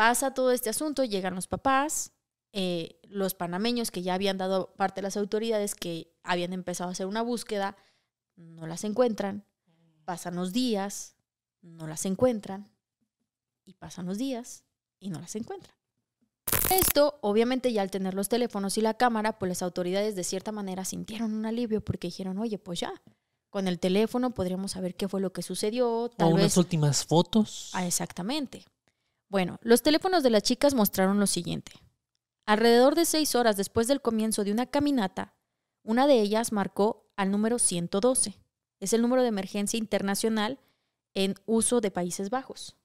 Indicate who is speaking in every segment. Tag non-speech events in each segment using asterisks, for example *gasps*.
Speaker 1: Pasa todo este asunto, llegan los papás, eh, los panameños que ya habían dado parte de las autoridades que habían empezado a hacer una búsqueda, no las encuentran, pasan los días, no las encuentran, y pasan los días y no las encuentran. Esto, obviamente, ya al tener los teléfonos y la cámara, pues las autoridades de cierta manera sintieron un alivio porque dijeron, oye, pues ya, con el teléfono podríamos saber qué fue lo que sucedió, tal
Speaker 2: o
Speaker 1: vez
Speaker 2: unas últimas fotos.
Speaker 1: Ah, exactamente. Bueno, los teléfonos de las chicas mostraron lo siguiente. Alrededor de seis horas después del comienzo de una caminata, una de ellas marcó al número 112. Es el número de emergencia internacional en uso de Países Bajos.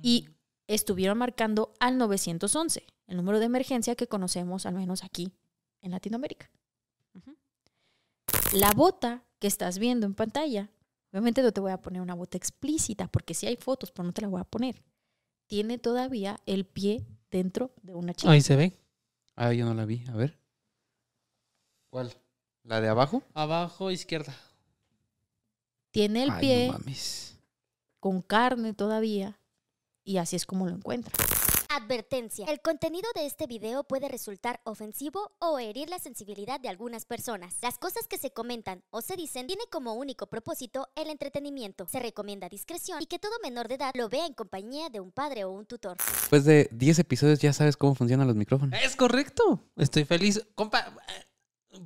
Speaker 1: Y estuvieron marcando al 911, el número de emergencia que conocemos al menos aquí en Latinoamérica. La bota que estás viendo en pantalla, obviamente no te voy a poner una bota explícita porque si hay fotos, pero no te la voy a poner. Tiene todavía el pie dentro de una chica.
Speaker 2: Ahí se ve.
Speaker 3: Ah, yo no la vi. A ver. ¿Cuál? ¿La de abajo?
Speaker 2: Abajo, izquierda.
Speaker 1: Tiene el
Speaker 3: Ay,
Speaker 1: pie
Speaker 3: no mames.
Speaker 1: con carne todavía y así es como lo encuentra.
Speaker 4: Advertencia. El contenido de este video puede resultar ofensivo o herir la sensibilidad de algunas personas. Las cosas que se comentan o se dicen tiene como único propósito el entretenimiento. Se recomienda discreción y que todo menor de edad lo vea en compañía de un padre o un tutor.
Speaker 3: Después de 10 episodios ya sabes cómo funcionan los micrófonos.
Speaker 2: Es correcto. Estoy feliz. Compa,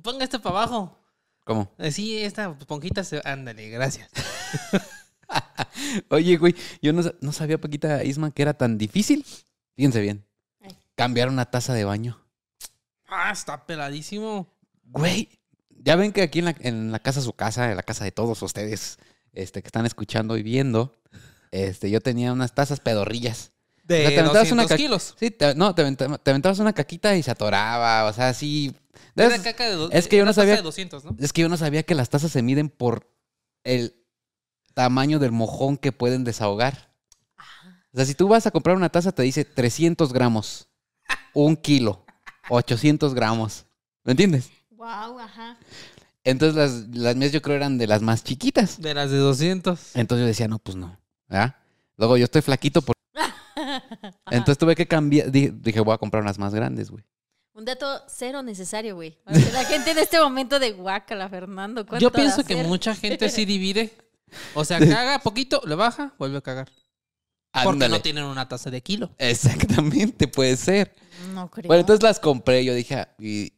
Speaker 2: ponga esto para abajo.
Speaker 3: ¿Cómo?
Speaker 2: Eh, Sí, esta esponjita se... Ándale, gracias. *laughs*
Speaker 3: Oye, güey, yo no, no sabía, Paquita Isma, que era tan difícil. Fíjense bien.
Speaker 1: Ay.
Speaker 3: Cambiar una taza de baño.
Speaker 2: Ah, está peladísimo.
Speaker 3: Güey, ya ven que aquí en la, en la casa, su casa, en la casa de todos ustedes este, que están escuchando y viendo, este, yo tenía unas tazas pedorrillas.
Speaker 2: De
Speaker 3: O sea, te aventabas
Speaker 2: 200
Speaker 3: una
Speaker 2: kilos.
Speaker 3: Sí, te- no, te, te aventabas una caquita y se atoraba, o sea, sí. de
Speaker 2: Era
Speaker 3: esas-
Speaker 2: caca de do-
Speaker 3: es que yo no sabía-
Speaker 2: de 200, ¿no?
Speaker 3: Es que yo no sabía que las tazas se miden por el tamaño del mojón que pueden desahogar. O sea, si tú vas a comprar una taza, te dice 300 gramos, un kilo, 800 gramos. ¿Me entiendes?
Speaker 1: Wow, ajá.
Speaker 3: Entonces las, las mías yo creo eran de las más chiquitas.
Speaker 2: De las de 200.
Speaker 3: Entonces yo decía, no, pues no. ¿verdad? Luego yo estoy flaquito, por... *laughs* entonces tuve que cambiar. Dije, dije, voy a comprar unas más grandes, güey.
Speaker 1: Un dato cero necesario, güey. La gente en este momento de guácala, Fernando. ¿cuánto
Speaker 2: Yo pienso que mucha gente sí divide. O sea, *laughs* caga poquito, le baja, vuelve a cagar. Porque
Speaker 3: Ándale.
Speaker 2: no tienen una taza de kilo.
Speaker 3: Exactamente, puede ser.
Speaker 1: No creo.
Speaker 3: Bueno, entonces las compré. Yo dije, ah, y,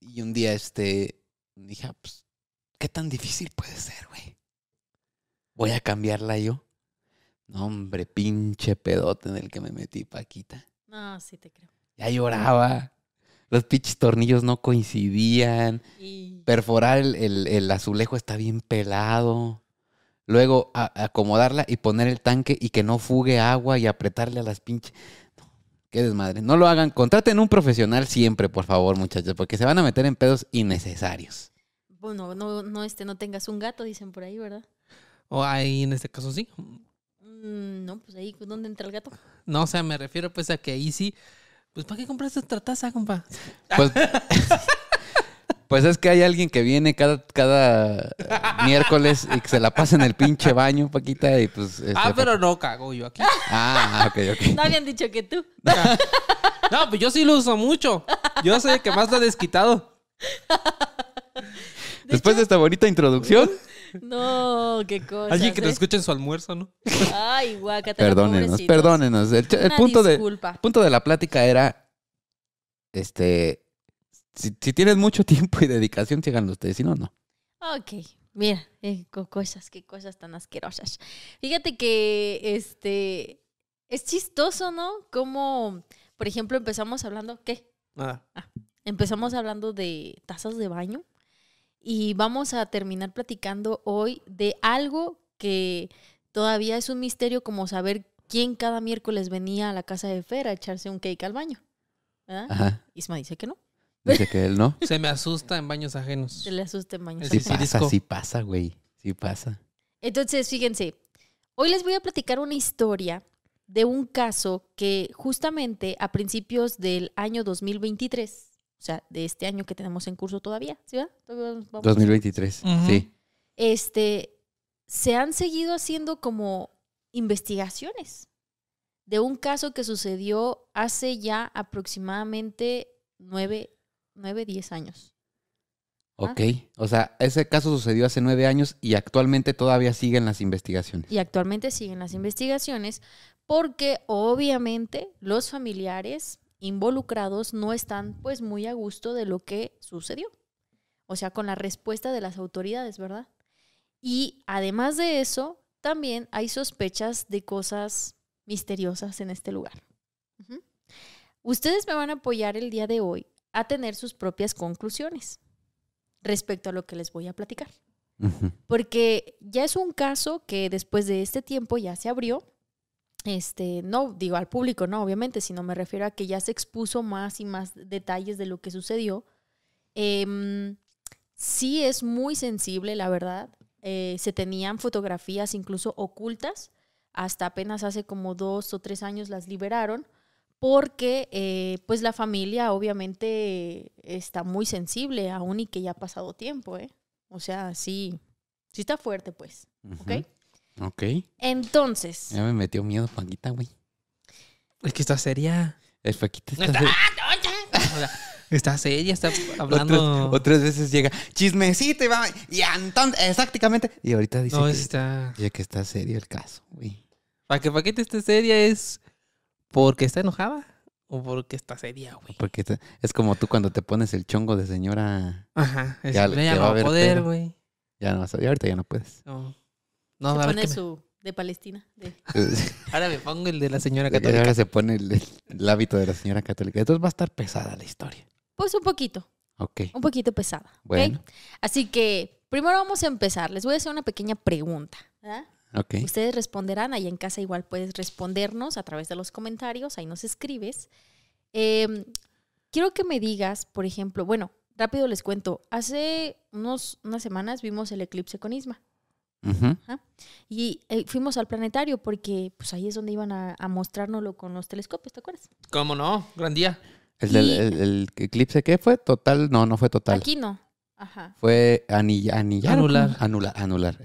Speaker 3: y un día, este, dije, ah, pues, ¿qué tan difícil puede ser, güey? Voy a cambiarla yo. No, hombre, pinche pedote en el que me metí, Paquita.
Speaker 1: No, sí te creo.
Speaker 3: Ya lloraba. Los pinches tornillos no coincidían.
Speaker 1: Y...
Speaker 3: Perforar el, el- el azulejo está bien pelado. Luego a- acomodarla y poner el tanque y que no fugue agua y apretarle a las pinches. No, qué desmadre. No lo hagan. Contraten un profesional siempre, por favor, muchachos, porque se van a meter en pedos innecesarios.
Speaker 1: Bueno, no, no, este, no tengas un gato, dicen por ahí, ¿verdad?
Speaker 2: O ahí en este caso sí.
Speaker 1: Mm, no, pues ahí, ¿dónde entra el gato?
Speaker 2: No, o sea, me refiero pues a que ahí sí. Pues ¿para qué compraste otra taza, compa?
Speaker 3: Pues, *laughs* pues es que hay alguien que viene cada, cada eh, miércoles y que se la pasa en el pinche baño, Paquita, y pues... este,
Speaker 2: Ah, pero no cago yo aquí.
Speaker 3: Ah, ok, ok.
Speaker 1: No habían dicho que tú. *laughs*
Speaker 2: No, pues yo sí lo uso mucho. Yo soy el que más lo ha desquitado.
Speaker 3: Después de esta bonita introducción,
Speaker 1: No, qué cosa.
Speaker 2: Alguien que nos escuche en su almuerzo, ¿no?
Speaker 1: Ay, guácata.
Speaker 3: perdónenos, perdónenos. El, el punto de,
Speaker 1: disculpa.
Speaker 3: punto de la plática era, este, si, si tienen mucho *laughs* tiempo y dedicación, síganlo ustedes, si no, no.
Speaker 1: Ok, mira, eh, co- cosas, qué cosas tan asquerosas. Fíjate que este es chistoso, ¿no? Como, por ejemplo, empezamos hablando, ¿qué?
Speaker 2: Nada.
Speaker 1: Empezamos hablando de tazas de baño y vamos a terminar platicando hoy de algo que todavía es un misterio como saber quién cada miércoles venía a la casa de Fer a echarse un cake al baño. ¿verdad?
Speaker 3: Ajá.
Speaker 1: Isma dice que no,
Speaker 3: Dice que él no. *laughs*
Speaker 2: Se me asusta en baños ajenos.
Speaker 1: se le asuste en baños
Speaker 2: Sí,
Speaker 1: ajenos.
Speaker 3: pasa, sí pasa, güey. Sí pasa.
Speaker 1: Entonces, fíjense, hoy les voy a platicar una historia de un caso que justamente a principios del año 2023, o sea, de este año que tenemos en curso todavía, ¿sí va? Vamos-
Speaker 3: 2023,
Speaker 2: Ujú.
Speaker 3: sí.
Speaker 1: Este, se han seguido haciendo como investigaciones de un caso que sucedió hace ya aproximadamente nueve, nueve, diez años.
Speaker 3: Ok. O sea, ese caso sucedió hace nueve años y actualmente todavía siguen las investigaciones.
Speaker 1: Y actualmente siguen las investigaciones porque obviamente los familiares involucrados no están pues muy a gusto de lo que sucedió. O sea, con la respuesta de las autoridades, ¿verdad? Y además de eso, también hay sospechas de cosas misteriosas en este lugar. Ustedes me van a apoyar el día de hoy a tener sus propias conclusiones respecto a lo que les voy a platicar. Porque ya es un caso que después de este tiempo ya se abrió. Este, no digo al público, no, obviamente, sino me refiero a que ya se expuso más y más detalles de lo que sucedió. Em, sí es muy sensible, la verdad. Eh, se tenían fotografías incluso ocultas. Hasta apenas hace como dos o tres años las liberaron. Porque eh, pues la familia obviamente está muy sensible aún y que ya ha pasado tiempo, ¿eh? O sea, sí, sí está fuerte, pues. ¿Ok?
Speaker 3: Ujú. Ok.
Speaker 1: Entonces,
Speaker 3: Ya me metió miedo, Paquita, güey.
Speaker 2: Es que está seria.
Speaker 3: El Paquita está...
Speaker 2: Está, sea, está seria, está hablando.
Speaker 3: Otras, otras veces llega chismecito y va... Y entonces, exactamente. Y ahorita dice
Speaker 2: no,
Speaker 3: que,
Speaker 2: está.
Speaker 3: dice que está serio el caso, güey.
Speaker 2: Para que Paquete esté seria es porque está enojada o porque está seria, güey.
Speaker 3: Porque te- es como tú cuando te pones el chongo de señora...
Speaker 2: Ajá. Es,
Speaker 3: Ya
Speaker 2: no
Speaker 3: va a
Speaker 2: poder, güey.
Speaker 3: Ya no vas a... ahorita ya no puedes.
Speaker 2: No. No,
Speaker 1: se
Speaker 2: a ver
Speaker 1: pone
Speaker 2: me-
Speaker 1: su de Palestina. de- *laughs*
Speaker 2: Ahora me pongo el de la señora
Speaker 3: Y ahora
Speaker 2: católica.
Speaker 3: se pone el, el hábito de la señora católica. Entonces va a estar pesada la historia.
Speaker 1: Pues un poquito,
Speaker 3: Ok.
Speaker 1: un poquito pesada.
Speaker 3: Bueno.
Speaker 1: Así que primero vamos a empezar. Les voy a hacer una pequeña pregunta. ¿verdad?
Speaker 3: Ok.
Speaker 1: Ustedes responderán, ahí en casa igual puedes respondernos a través de los comentarios, ahí nos escribes. Eh, quiero que me digas, por ejemplo, bueno, rápido les cuento, hace unos, unas semanas vimos el eclipse con Isma y eh, fuimos al planetario porque pues ahí es donde iban a, a mostrárnoslo con los telescopios, ¿te acuerdas?
Speaker 2: ¿Cómo no? Gran día.
Speaker 3: El, del-
Speaker 1: Y-
Speaker 3: el- el eclipse, ¿qué fue? ¿Total? No, no fue total.
Speaker 1: Aquí no. Ajá.
Speaker 3: Fue anilla, anillar.
Speaker 2: Anular.
Speaker 3: Anular. Anular. eh.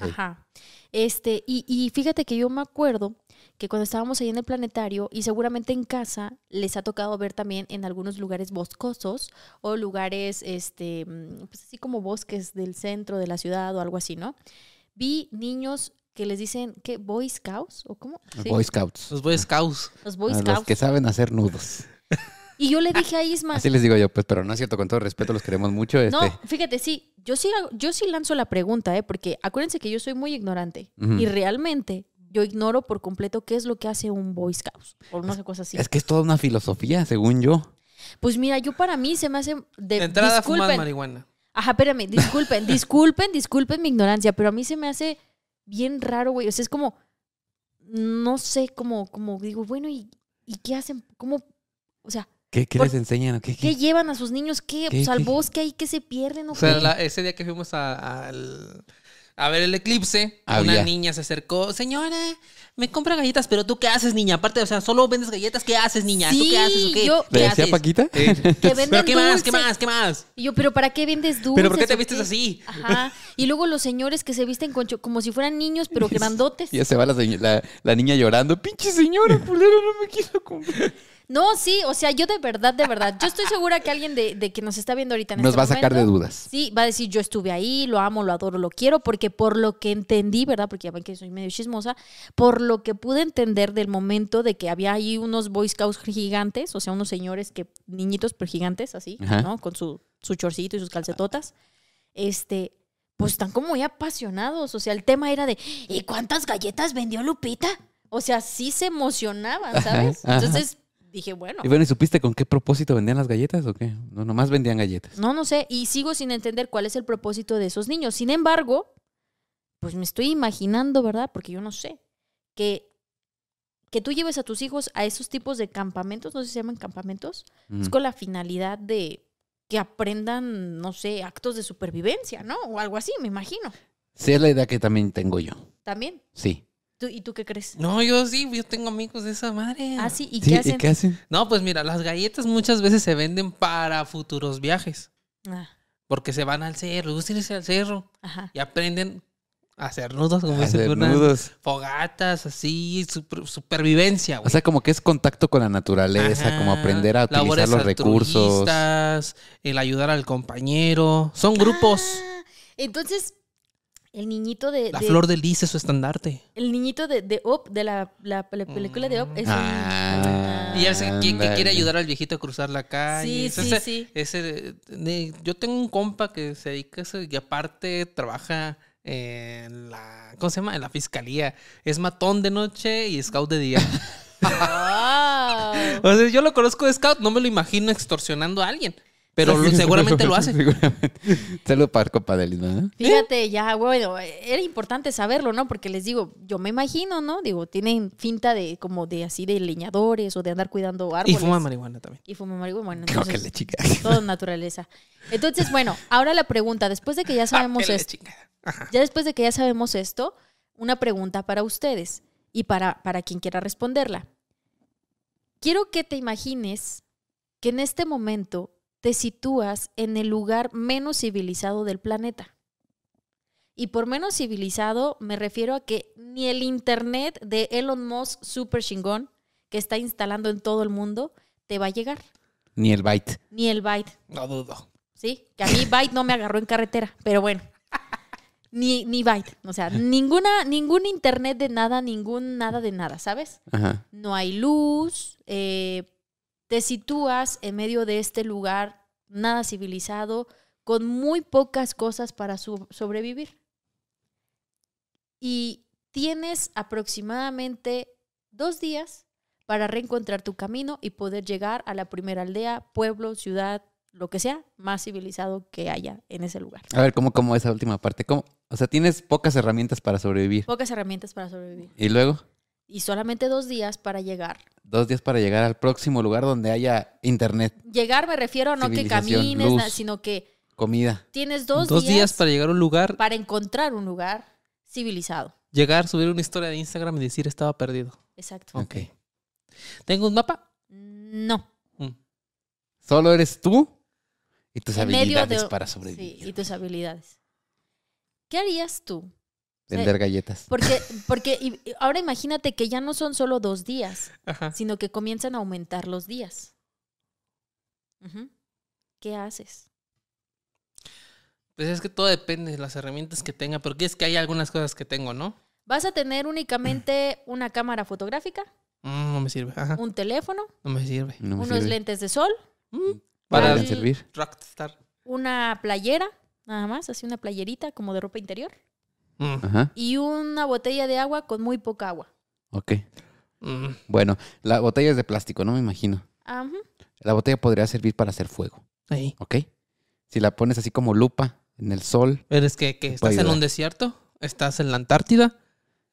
Speaker 1: Este, y, y fíjate que yo me acuerdo que cuando estábamos ahí en el planetario y seguramente en casa les ha tocado ver también en algunos lugares boscosos o lugares, este, mm, pues así como bosques del centro de la ciudad o algo así, ¿no? Vi niños que les dicen, ¿qué? ¿Boy Scouts? ¿O cómo? Sí,
Speaker 3: Boy Scouts.
Speaker 2: Los Boy Scouts.
Speaker 1: Los Boy
Speaker 3: A
Speaker 1: Scouts.
Speaker 3: los que saben hacer nudos. *laughs*
Speaker 1: Y yo le dije a Isma,
Speaker 3: Así les digo yo, pues, pero no es cierto, con todo respeto, los queremos mucho. Este,
Speaker 1: no, fíjate, sí, yo sí, hago- yo sí lanzo la pregunta, ¿eh? Porque acuérdense que yo soy muy ignorante y realmente yo ignoro por completo qué es lo que hace un Boy Scout o no sé cosas así.
Speaker 3: Es que es toda una filosofía, según yo.
Speaker 1: Pues mira, yo para mí se me hace de,
Speaker 2: De entrada
Speaker 1: disculpen.
Speaker 2: marihuana.
Speaker 1: Ajá, espérame, disculpen, *laughs* disculpen, disculpen mi ignorancia, pero a mí se me hace bien raro, güey. O sea, es como, no sé, como, como digo, bueno, ¿y, y qué hacen? ¿Cómo? O sea,
Speaker 3: ¿Qué, les enseñan? ¿Qué,
Speaker 1: ¿qué
Speaker 3: qué?
Speaker 1: llevan a sus niños? ¿Qué?
Speaker 3: ¿Qué,
Speaker 1: Pues al
Speaker 3: qué?
Speaker 1: bosque ahí que se pierden o
Speaker 2: O sea,
Speaker 1: qué?
Speaker 2: la- ese día que fuimos a, al- a ver el eclipse,
Speaker 3: Había.
Speaker 2: una niña se acercó. Señora, me compra galletas, pero tú qué haces, niña? Aparte, o sea, solo vendes galletas. ¿Qué haces, niña? ¿Tú
Speaker 1: Sí,
Speaker 2: qué haces o qué?
Speaker 1: yo-
Speaker 3: ¿Le
Speaker 2: ¿Qué
Speaker 3: decía
Speaker 2: haces?
Speaker 3: Paquita?
Speaker 2: Eh, *laughs* *laughs*
Speaker 1: Que venden
Speaker 2: ¿Pero qué más? ¿Qué más? ¿Qué más?
Speaker 1: Y yo, ¿pero para qué vendes dulces?
Speaker 2: ¿Pero por qué te vistes
Speaker 1: qué?
Speaker 2: así?
Speaker 1: Ajá. Y luego los señores que se visten con como si fueran niños, pero *laughs* grandotes.
Speaker 3: Ya se va la, la, la niña llorando. Pinche señora, culero, no me quiso comprar.
Speaker 1: No, sí, o sea, yo de verdad, de verdad, yo estoy segura que alguien de, de que nos está viendo ahorita en
Speaker 3: Nos
Speaker 1: este
Speaker 3: va a sacar de dudas.
Speaker 1: Sí, va a decir, yo estuve ahí, lo amo, lo adoro, lo quiero, porque por lo que entendí, ¿verdad? Porque ya ven que soy medio chismosa, por lo que pude entender del momento de que había ahí unos Boy Scouts gigantes, o sea, unos señores que, niñitos, pero gigantes, así,
Speaker 3: Ajá.
Speaker 1: ¿no? Con su, su chorcito y sus calcetotas, este, pues están como muy apasionados, o sea, el tema era de, ¿y cuántas galletas vendió Lupita? O sea, sí se emocionaban, ¿sabes?
Speaker 3: Ajá, ajá.
Speaker 1: Entonces dije, bueno.
Speaker 3: Y bueno, ¿y supiste con qué propósito vendían las galletas o qué? No, nomás vendían galletas.
Speaker 1: No, no sé, y sigo sin entender cuál es el propósito de esos niños. Sin embargo, pues me estoy imaginando, ¿verdad? Porque yo no sé, que, que tú lleves a tus hijos a esos tipos de campamentos, no sé si se llaman campamentos, es con la finalidad de que aprendan, no sé, actos de supervivencia, ¿no? O algo así, me imagino.
Speaker 3: Sí, es la idea que también tengo yo.
Speaker 1: También.
Speaker 3: Sí.
Speaker 1: ¿Tú, ¿Y tú qué crees?
Speaker 2: No, yo sí, yo tengo amigos de esa madre.
Speaker 1: Ah, sí, ¿y
Speaker 3: Sí,
Speaker 1: qué hacen?
Speaker 3: ¿Y qué hacen?
Speaker 2: No, pues mira, las galletas muchas veces se venden para futuros viajes.
Speaker 1: Ah,
Speaker 2: Porque se van al cerro, gusta irse al cerro
Speaker 1: ajá.
Speaker 2: y aprenden Hacer nudos, como dice
Speaker 3: Hacer nudos.
Speaker 2: Fogatas, así, super- supervivencia, güey.
Speaker 3: O sea, como que es contacto con la naturaleza,
Speaker 2: Ajá.
Speaker 3: como aprender a utilizar
Speaker 2: Labores
Speaker 3: los recursos.
Speaker 2: el ayudar al compañero. Son grupos.
Speaker 1: Ah, entonces, el niñito de,
Speaker 2: La
Speaker 1: de-
Speaker 2: flor de lis es su estandarte.
Speaker 1: el niñito de, de Up, de la, la pe- película de Up, es un-
Speaker 3: Ah.
Speaker 2: Y él se- que, que quiere ayudar al viejito a cruzar la calle.
Speaker 1: Sí,
Speaker 2: Es
Speaker 1: sí,
Speaker 2: ese-
Speaker 1: sí.
Speaker 2: ese, yo tengo un compa que se dedica a eso y aparte trabaja en la, ¿cómo se llama? En la fiscalía. Es matón de noche y scout de día. *laughs*
Speaker 1: ¡Wow!
Speaker 2: o sea, yo lo conozco de scout, no me lo imagino extorsionando a alguien. Pero lo- seguramente lo hace. *laughs*
Speaker 3: Seguramente. Saludos para el compa de ¿no?
Speaker 1: Fíjate, ya, bueno, era importante saberlo, ¿no? Porque les digo, yo me imagino, ¿no? Digo, tienen finta de como de así de leñadores o de andar cuidando
Speaker 2: Y
Speaker 1: árboles.
Speaker 2: fuma marihuana también.
Speaker 1: Y fuma marihuana. Bueno,
Speaker 3: Creo que
Speaker 1: entonces,
Speaker 3: le chica. *laughs*
Speaker 1: todo naturaleza. Entonces, bueno, ahora la pregunta, después de que ya sabemos
Speaker 2: Ah, la
Speaker 1: esto, ya después de que ya sabemos esto, una pregunta para ustedes y para, para quien quiera responderla. Quiero que te imagines que en este momento te sitúas en el lugar menos civilizado del planeta. Y por menos civilizado me refiero a que ni el Internet de Elon Musk super chingón que está instalando en todo el mundo te va a llegar,
Speaker 3: Ni el byte.
Speaker 1: ni el Byte.
Speaker 2: No dudo.
Speaker 1: ¿sí? Que a mí Byte no me agarró en carretera, pero bueno. *laughs* Ni, ni Byte, o sea, ninguna, ningún internet de nada, ningún nada de nada, ¿sabes?
Speaker 3: Ajá.
Speaker 1: No hay luz, eh, te sitúas en medio de este lugar nada civilizado, con muy pocas cosas para sobrevivir. Y tienes aproximadamente dos días para reencontrar tu camino y poder llegar a la primera aldea, pueblo, ciudad, lo que sea, más civilizado que haya en ese lugar.
Speaker 3: A ver, ¿cómo, cómo esa última parte? ¿Cómo? O sea, tienes pocas herramientas para sobrevivir.
Speaker 1: Pocas herramientas para sobrevivir.
Speaker 3: Y luego,
Speaker 1: Y solamente dos días para llegar.
Speaker 3: dos días para llegar al próximo lugar donde haya internet,
Speaker 1: Llegar me refiero a no que camines,
Speaker 3: luz.
Speaker 1: sino que
Speaker 3: comida.
Speaker 1: tienes dos,
Speaker 2: Dos, días,
Speaker 1: días,
Speaker 2: para llegar a un lugar,
Speaker 1: para encontrar un lugar civilizado.
Speaker 2: llegar, subir una historia de Instagram y decir estaba perdido.
Speaker 1: Exacto.
Speaker 3: Ok.
Speaker 2: ¿Tengo un mapa?
Speaker 1: No.
Speaker 2: Mm.
Speaker 3: Solo eres tú y tus
Speaker 1: En
Speaker 3: habilidades
Speaker 1: de-
Speaker 3: para
Speaker 1: Sí,
Speaker 3: sobrevivir.
Speaker 1: y tus habilidades. ¿Qué harías tú?
Speaker 3: Vender galletas.
Speaker 1: Porque, *laughs* porque y- ahora imagínate que ya no son solo dos días,
Speaker 2: Ajá.
Speaker 1: sino que comienzan a aumentar los días. ¿Qué haces?
Speaker 2: Pues es que todo depende de las herramientas que tenga, porque es que hay algunas cosas que tengo, ¿no?
Speaker 1: ¿Vas a tener únicamente *clears throat* una cámara fotográfica,
Speaker 2: Mm, no me sirve. Ajá.
Speaker 1: un teléfono,
Speaker 2: No me sirve.
Speaker 3: No me
Speaker 1: unos
Speaker 3: sirve.
Speaker 1: lentes de sol,
Speaker 2: Mm,
Speaker 3: Para
Speaker 2: Para
Speaker 3: servir.
Speaker 2: Rockstar.
Speaker 1: una playera, nada más, así una playerita como de ropa interior,
Speaker 2: Mm,
Speaker 3: Ajá.
Speaker 1: y una botella de agua con muy poca agua.
Speaker 3: Ok.
Speaker 2: mm.
Speaker 3: Bueno, la botella es de plástico, no me imagino.
Speaker 1: Ajá.
Speaker 3: La botella podría servir para hacer fuego,
Speaker 2: Ahí.
Speaker 3: ¿ok? Si la pones así como lupa en el sol,
Speaker 2: Pero es que, que estás en un desierto, estás en la Antártida,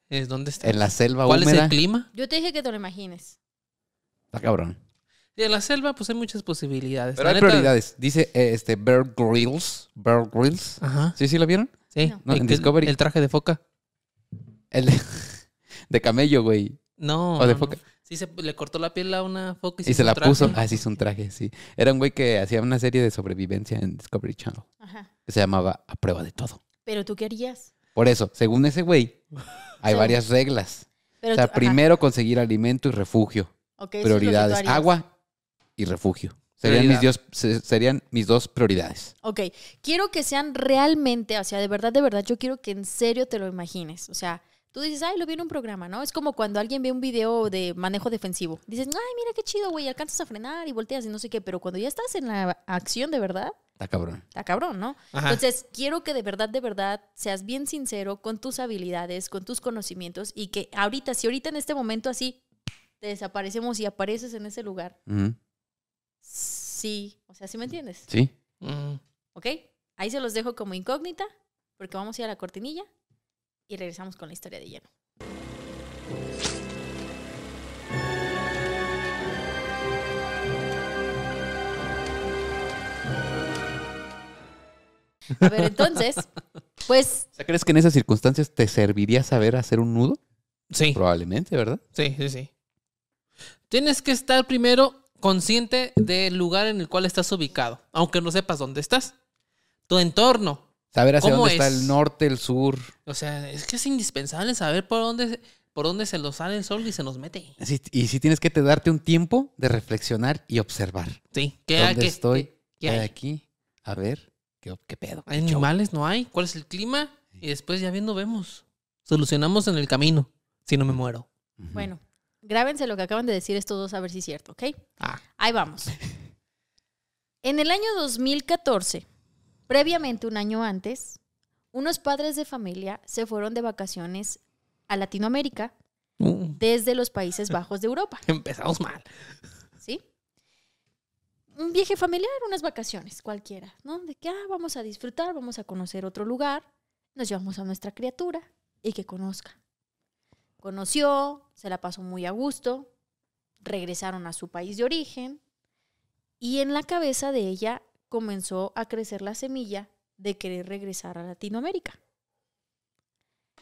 Speaker 2: es donde estás.
Speaker 3: en la selva
Speaker 2: ¿Cuál es el clima?
Speaker 1: Yo te dije que te lo imagines.
Speaker 3: está cabrón.
Speaker 2: Y en la selva, pues hay muchas posibilidades.
Speaker 3: Pero
Speaker 2: La
Speaker 3: hay
Speaker 2: neta-
Speaker 3: prioridades. Dice eh, este Bear Grylls. Bear Grylls.
Speaker 2: Ajá.
Speaker 3: ¿Sí, sí lo vieron?
Speaker 2: Sí.
Speaker 1: No.
Speaker 3: No,
Speaker 2: El
Speaker 3: en Discovery.
Speaker 2: El traje de foca.
Speaker 3: El de, *laughs* de camello, güey.
Speaker 2: No.
Speaker 3: O de
Speaker 2: no,
Speaker 3: foca.
Speaker 2: no. Sí, se, le cortó la piel a una foca y,
Speaker 3: Y se la
Speaker 2: traje.
Speaker 3: puso. Ah, sí, hizo un traje, sí. Era un güey que hacía una serie de sobrevivencia en Discovery Channel.
Speaker 1: Ajá.
Speaker 3: Que se llamaba A Prueba de Todo.
Speaker 1: Pero tú querías.
Speaker 3: Por eso, según ese güey, hay
Speaker 1: Sí.
Speaker 3: varias reglas.
Speaker 1: Pero
Speaker 3: o sea,
Speaker 1: tú-
Speaker 3: primero conseguir alimento y refugio.
Speaker 1: Ok, eso es lo que tú
Speaker 3: prioridades. Agua y refugio. Serían mis, dios, se- serían mis dos prioridades.
Speaker 1: Ok, quiero que sean realmente, o sea, de verdad, de verdad, yo quiero que en serio te lo imagines. O sea, tú dices, ay, lo vi en un programa, ¿no? Es como cuando alguien ve un video de manejo defensivo. Dices, ay, mira qué chido, güey, alcanzas a frenar y volteas y no sé qué, pero cuando ya estás en la acción de verdad,
Speaker 3: Está cabrón.
Speaker 1: está cabrón, ¿no?
Speaker 2: Ajá.
Speaker 1: Entonces, quiero que de verdad, de verdad, seas bien sincero con tus habilidades, con tus conocimientos y que ahorita, si ahorita en este momento así te desaparecemos y apareces en ese lugar,
Speaker 3: Ujú.
Speaker 1: Sí, o sea, ¿sí me entiendes?
Speaker 3: Sí.
Speaker 2: Mm.
Speaker 1: ¿Ok? Ahí se los dejo como incógnita, porque vamos a ir a la cortinilla y regresamos con la historia de lleno. A ver, entonces, *laughs* pues
Speaker 3: O sea, ¿crees que en esas circunstancias te serviría saber hacer un nudo?
Speaker 2: Sí.
Speaker 3: Probablemente, ¿verdad?
Speaker 2: Sí, sí, sí. Tienes que estar primero consciente del lugar en el cual estás ubicado, aunque no sepas dónde estás. Tu entorno.
Speaker 3: Saber hacia
Speaker 2: ¿Cómo
Speaker 3: dónde está
Speaker 2: es?
Speaker 3: el norte, el sur.
Speaker 2: O sea, es que es indispensable saber por dónde, por dónde se nos sale el sol y se nos mete.
Speaker 3: Sí, y si tienes que te darte un tiempo de reflexionar y observar.
Speaker 2: Sí. ¿Qué,
Speaker 3: ¿Dónde
Speaker 2: qué-
Speaker 3: estoy?
Speaker 2: qué-
Speaker 3: ¿Qué
Speaker 2: qué
Speaker 3: hay aquí? A ver, ¿qué, qué pedo?
Speaker 2: ¿Hay animales? ¿No hay? ¿Cuál es el clima? Y después ya viendo vemos. Solucionamos en el camino. Si no me muero.
Speaker 1: Bueno, grábense lo que acaban de decir estos dos a ver si es cierto, ¿ok?
Speaker 2: Ah.
Speaker 1: Ahí vamos. *laughs* En el año 2014, previamente un año antes, unos padres de familia se fueron de vacaciones a Latinoamérica
Speaker 2: Uh,
Speaker 1: desde los Países *laughs* Bajos de Europa,
Speaker 2: empezamos mal.
Speaker 1: ¿sí? Un viaje familiar, unas vacaciones cualquiera, ¿no? De que, ah, vamos a disfrutar, vamos a conocer otro lugar, nos llevamos a nuestra criatura y que conozca. Conoció, se la pasó muy a gusto, regresaron a su país de origen y en la cabeza de ella comenzó a crecer la semilla de querer regresar a Latinoamérica.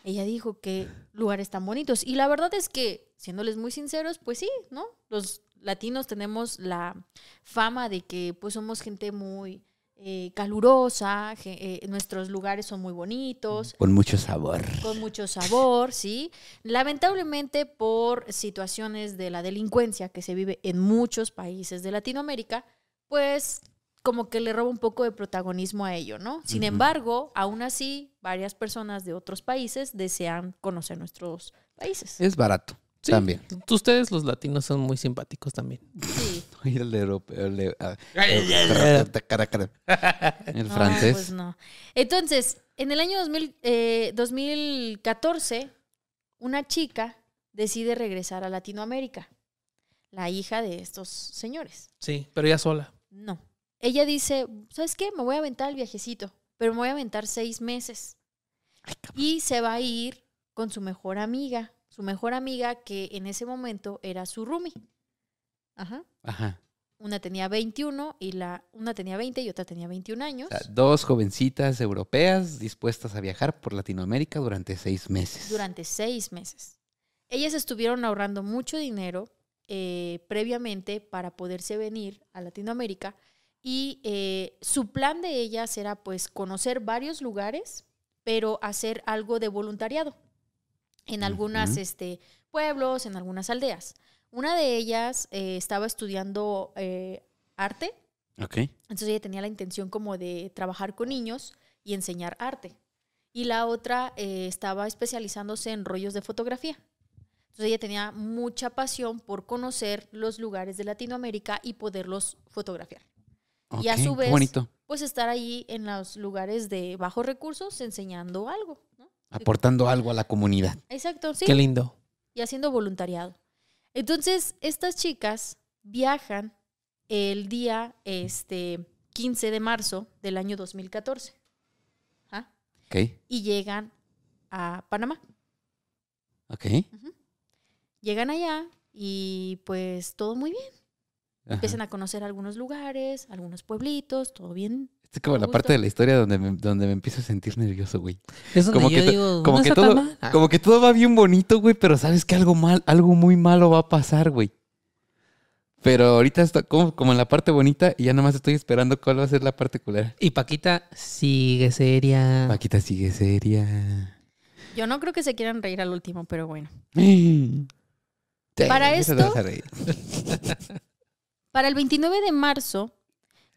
Speaker 1: Ella dijo que lugares tan bonitos. Y la verdad es que, siéndoles muy sinceros, pues sí, ¿no? Los latinos tenemos la fama de que pues somos gente muy eh, calurosa, eh, nuestros lugares son muy bonitos,
Speaker 3: Con mucho sabor.
Speaker 1: con mucho sabor, ¿sí? Lamentablemente por situaciones de la delincuencia que se vive en muchos países de Latinoamérica, pues como que le roba un poco de protagonismo a ello, ¿no? Sin embargo, aún así, varias personas de otros países desean conocer nuestros países.
Speaker 3: Es barato.
Speaker 2: Sí,
Speaker 3: También.
Speaker 2: Ustedes los latinos son muy simpáticos también.
Speaker 1: Sí.
Speaker 3: Oye, el europeo. El,
Speaker 2: Ay,
Speaker 3: el
Speaker 1: No, *laughs*
Speaker 3: francés.
Speaker 1: pues no. Entonces, en el año 2000, eh, 2014, una chica decide regresar a Latinoamérica, la hija de estos señores.
Speaker 2: Sí, pero ya sola.
Speaker 1: No. Ella dice, ¿sabes qué? Me voy a aventar el viajecito, pero me voy a aventar seis meses. Y se va a ir con su mejor amiga, su mejor amiga que en ese momento era su roomie. Ajá.
Speaker 3: Ajá.
Speaker 1: Una tenía 21 y la una tenía 20 y otra tenía 21 años.
Speaker 3: O sea, dos jovencitas europeas dispuestas a viajar por Latinoamérica durante seis meses.
Speaker 1: durante seis meses. Ellas estuvieron ahorrando mucho dinero eh, previamente para poderse venir a Latinoamérica y eh, su plan de ellas era pues conocer varios lugares, pero hacer algo de voluntariado en algunas
Speaker 3: Ujú.
Speaker 1: este, pueblos, en algunas aldeas. Una de ellas eh, estaba estudiando eh, arte
Speaker 3: Ok.
Speaker 1: entonces ella tenía la intención como de trabajar con niños y enseñar arte. Y la otra eh, estaba especializándose en rollos de fotografía. Entonces ella tenía mucha pasión por conocer los lugares de Latinoamérica y poderlos fotografiar. Y a su vez-
Speaker 3: bonito.
Speaker 1: Pues estar ahí en los lugares de bajos recursos enseñando algo.
Speaker 3: Aportando algo a la comunidad.
Speaker 1: Exacto, sí.
Speaker 2: Qué lindo.
Speaker 1: y haciendo voluntariado. Entonces, estas chicas viajan el día este, 15 de marzo del año 2014 ¿ah?
Speaker 3: Ok.
Speaker 1: y llegan a Panamá.
Speaker 3: Ok.
Speaker 1: Llegan allá y pues todo muy bien.
Speaker 3: Ajá.
Speaker 1: Empiezan a conocer algunos lugares, algunos pueblitos, todo bien.
Speaker 3: Es como la parte de la historia donde me, donde me empiezo a sentir nervioso, güey.
Speaker 2: Es donde
Speaker 3: Como
Speaker 2: yo
Speaker 3: que,
Speaker 2: digo,
Speaker 3: como,
Speaker 2: no
Speaker 3: que
Speaker 2: está tan
Speaker 3: todo,
Speaker 2: mal.
Speaker 3: Como que todo va bien bonito, güey, pero sabes que algo mal, algo muy malo va a pasar, güey. Pero ahorita está como, como en la parte bonita y ya nomás estoy esperando cuál va a ser la parte culera.
Speaker 2: Y Paquita sigue seria.
Speaker 3: Paquita sigue seria.
Speaker 1: Yo no creo que se quieran reír al último, pero bueno. *gasps*
Speaker 3: Sí,
Speaker 1: Para esto-. *laughs* Para el 29 de marzo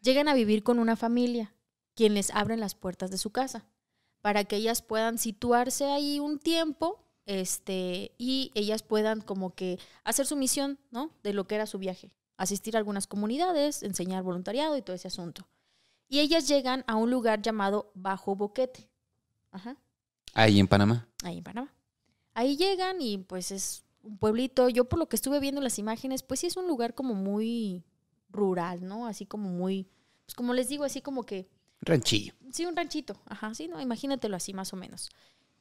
Speaker 1: llegan a vivir con una familia, quien les abren las puertas de su casa, para que ellas puedan situarse ahí un tiempo este, y ellas puedan como que hacer su misión, ¿no? De lo que era su viaje, asistir a algunas comunidades, enseñar voluntariado y todo ese asunto. Y ellas llegan a un lugar llamado Bajo Boquete, Ajá,
Speaker 3: Ahí en Panamá.
Speaker 1: ahí en Panamá. Ahí llegan y pues es un pueblito. Yo por lo que estuve viendo en las imágenes, pues sí es un lugar como muy rural, ¿no? Así como muy, pues como les digo, así como que,
Speaker 3: Ranchillo.
Speaker 1: sí, un ranchito, ajá, sí, ¿no? Imagínatelo así más o menos.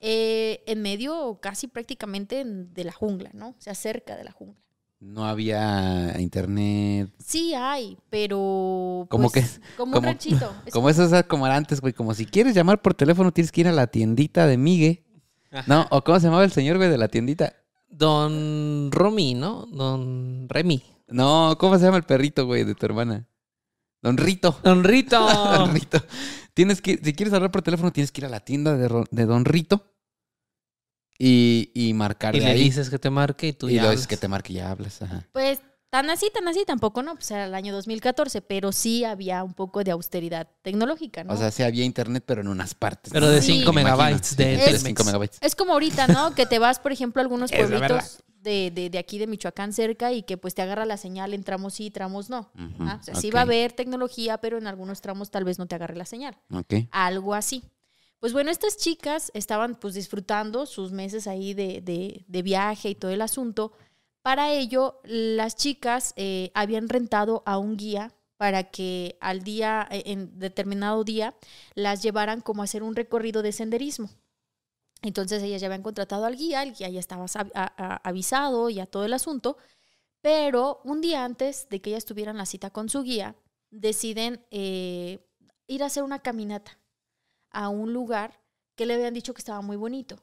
Speaker 1: Eh, en medio, casi prácticamente en- de la jungla, ¿no? O sea, cerca de la jungla.
Speaker 3: No había internet.
Speaker 1: Sí hay, pero...
Speaker 3: ¿Cómo
Speaker 1: pues, Como un
Speaker 3: como-
Speaker 1: ranchito. Es *laughs*
Speaker 3: Como eso es como era antes, güey. Como si quieres llamar por teléfono, tienes que ir a la tiendita de Migue.
Speaker 2: Ajá.
Speaker 3: No, o cómo se llamaba el señor, güey, de la tiendita.
Speaker 2: Don Romy, ¿no? Don Remy.
Speaker 3: No, ¿cómo se llama el perrito, güey, de tu hermana? Don Rito.
Speaker 2: Don Rito. *laughs*
Speaker 3: Don Rito. Tienes que, si quieres hablar por teléfono, tienes que ir a la tienda de, Don Rito y, y marcarle
Speaker 2: Y le
Speaker 3: ahí.
Speaker 2: dices que te marque y tú
Speaker 3: y
Speaker 2: ya
Speaker 3: lo
Speaker 2: hablas.
Speaker 3: dices que te marque y ya hablas. Ajá.
Speaker 1: Pues tan así, tan así tampoco, ¿no? Pues era el año 2014, pero sí había un poco de austeridad tecnológica, ¿no?
Speaker 3: O sea, sí había internet, pero en unas partes.
Speaker 2: Pero
Speaker 3: ¿no?
Speaker 2: de
Speaker 1: Sí.
Speaker 2: 5
Speaker 3: Me imagino,
Speaker 2: megabytes de
Speaker 3: de
Speaker 1: Telmex.
Speaker 3: 5 megabytes.
Speaker 1: Es como ahorita, ¿no? Que te vas, por ejemplo, a algunos *laughs*
Speaker 2: Es la
Speaker 1: pueblitos. De, de, de aquí de Michoacán cerca y que pues te agarra la señal en tramos sí, tramos no. Ah, o sea, sí va a haber tecnología, pero en algunos tramos tal vez no te agarre la señal.
Speaker 3: Ok.
Speaker 1: Algo así. Pues bueno, estas chicas estaban pues disfrutando sus meses ahí de, de- de viaje y todo el asunto. Para ello, las chicas eh, habían rentado a un guía para que al día, eh, en determinado día, las llevaran como a hacer un recorrido de senderismo. Entonces ellas ya habían contratado al guía, el guía ya estaba avisado y a todo el asunto, pero un día antes de que ellas tuvieran la cita con su guía, deciden eh, ir a hacer una caminata a un lugar que le habían dicho que estaba muy bonito.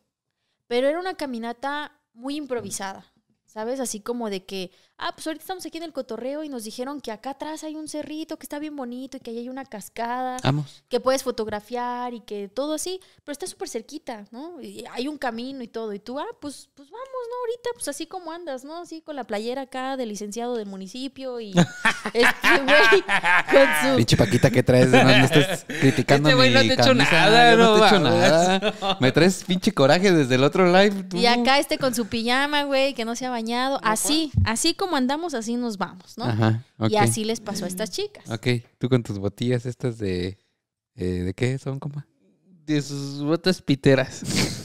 Speaker 1: Pero era una caminata muy improvisada, ¿sabes? Así como de que, ah, pues ahorita estamos aquí en el cotorreo y nos dijeron que acá atrás hay un cerrito que está bien bonito y que ahí hay una cascada
Speaker 3: Vamos.
Speaker 1: que puedes fotografiar y que todo así, pero está súper cerquita, ¿no? Y hay un camino y todo. Y tú, ah, pues, pues vamos, ¿no? Ahorita, pues así como andas, ¿no? Así con la playera acá de licenciado del municipio y *laughs* este güey con su... *laughs*
Speaker 3: Pinche Paquita, ¿qué traes? No, no estés *laughs* criticando
Speaker 2: Este güey no te hecho nada,
Speaker 3: no,
Speaker 2: no
Speaker 3: te he hecho
Speaker 2: mames.
Speaker 3: nada. Me traes pinche coraje desde el otro live. tú.
Speaker 1: Y acá este con su pijama, güey, que no se ha bañado. Así, así como andamos, así nos vamos, ¿no?
Speaker 3: Ajá, ok.
Speaker 1: Y así les pasó a estas chicas.
Speaker 3: Ok, tú con tus botillas estas de... eh, ¿De qué son, compa?
Speaker 2: De sus botas piteras. *laughs*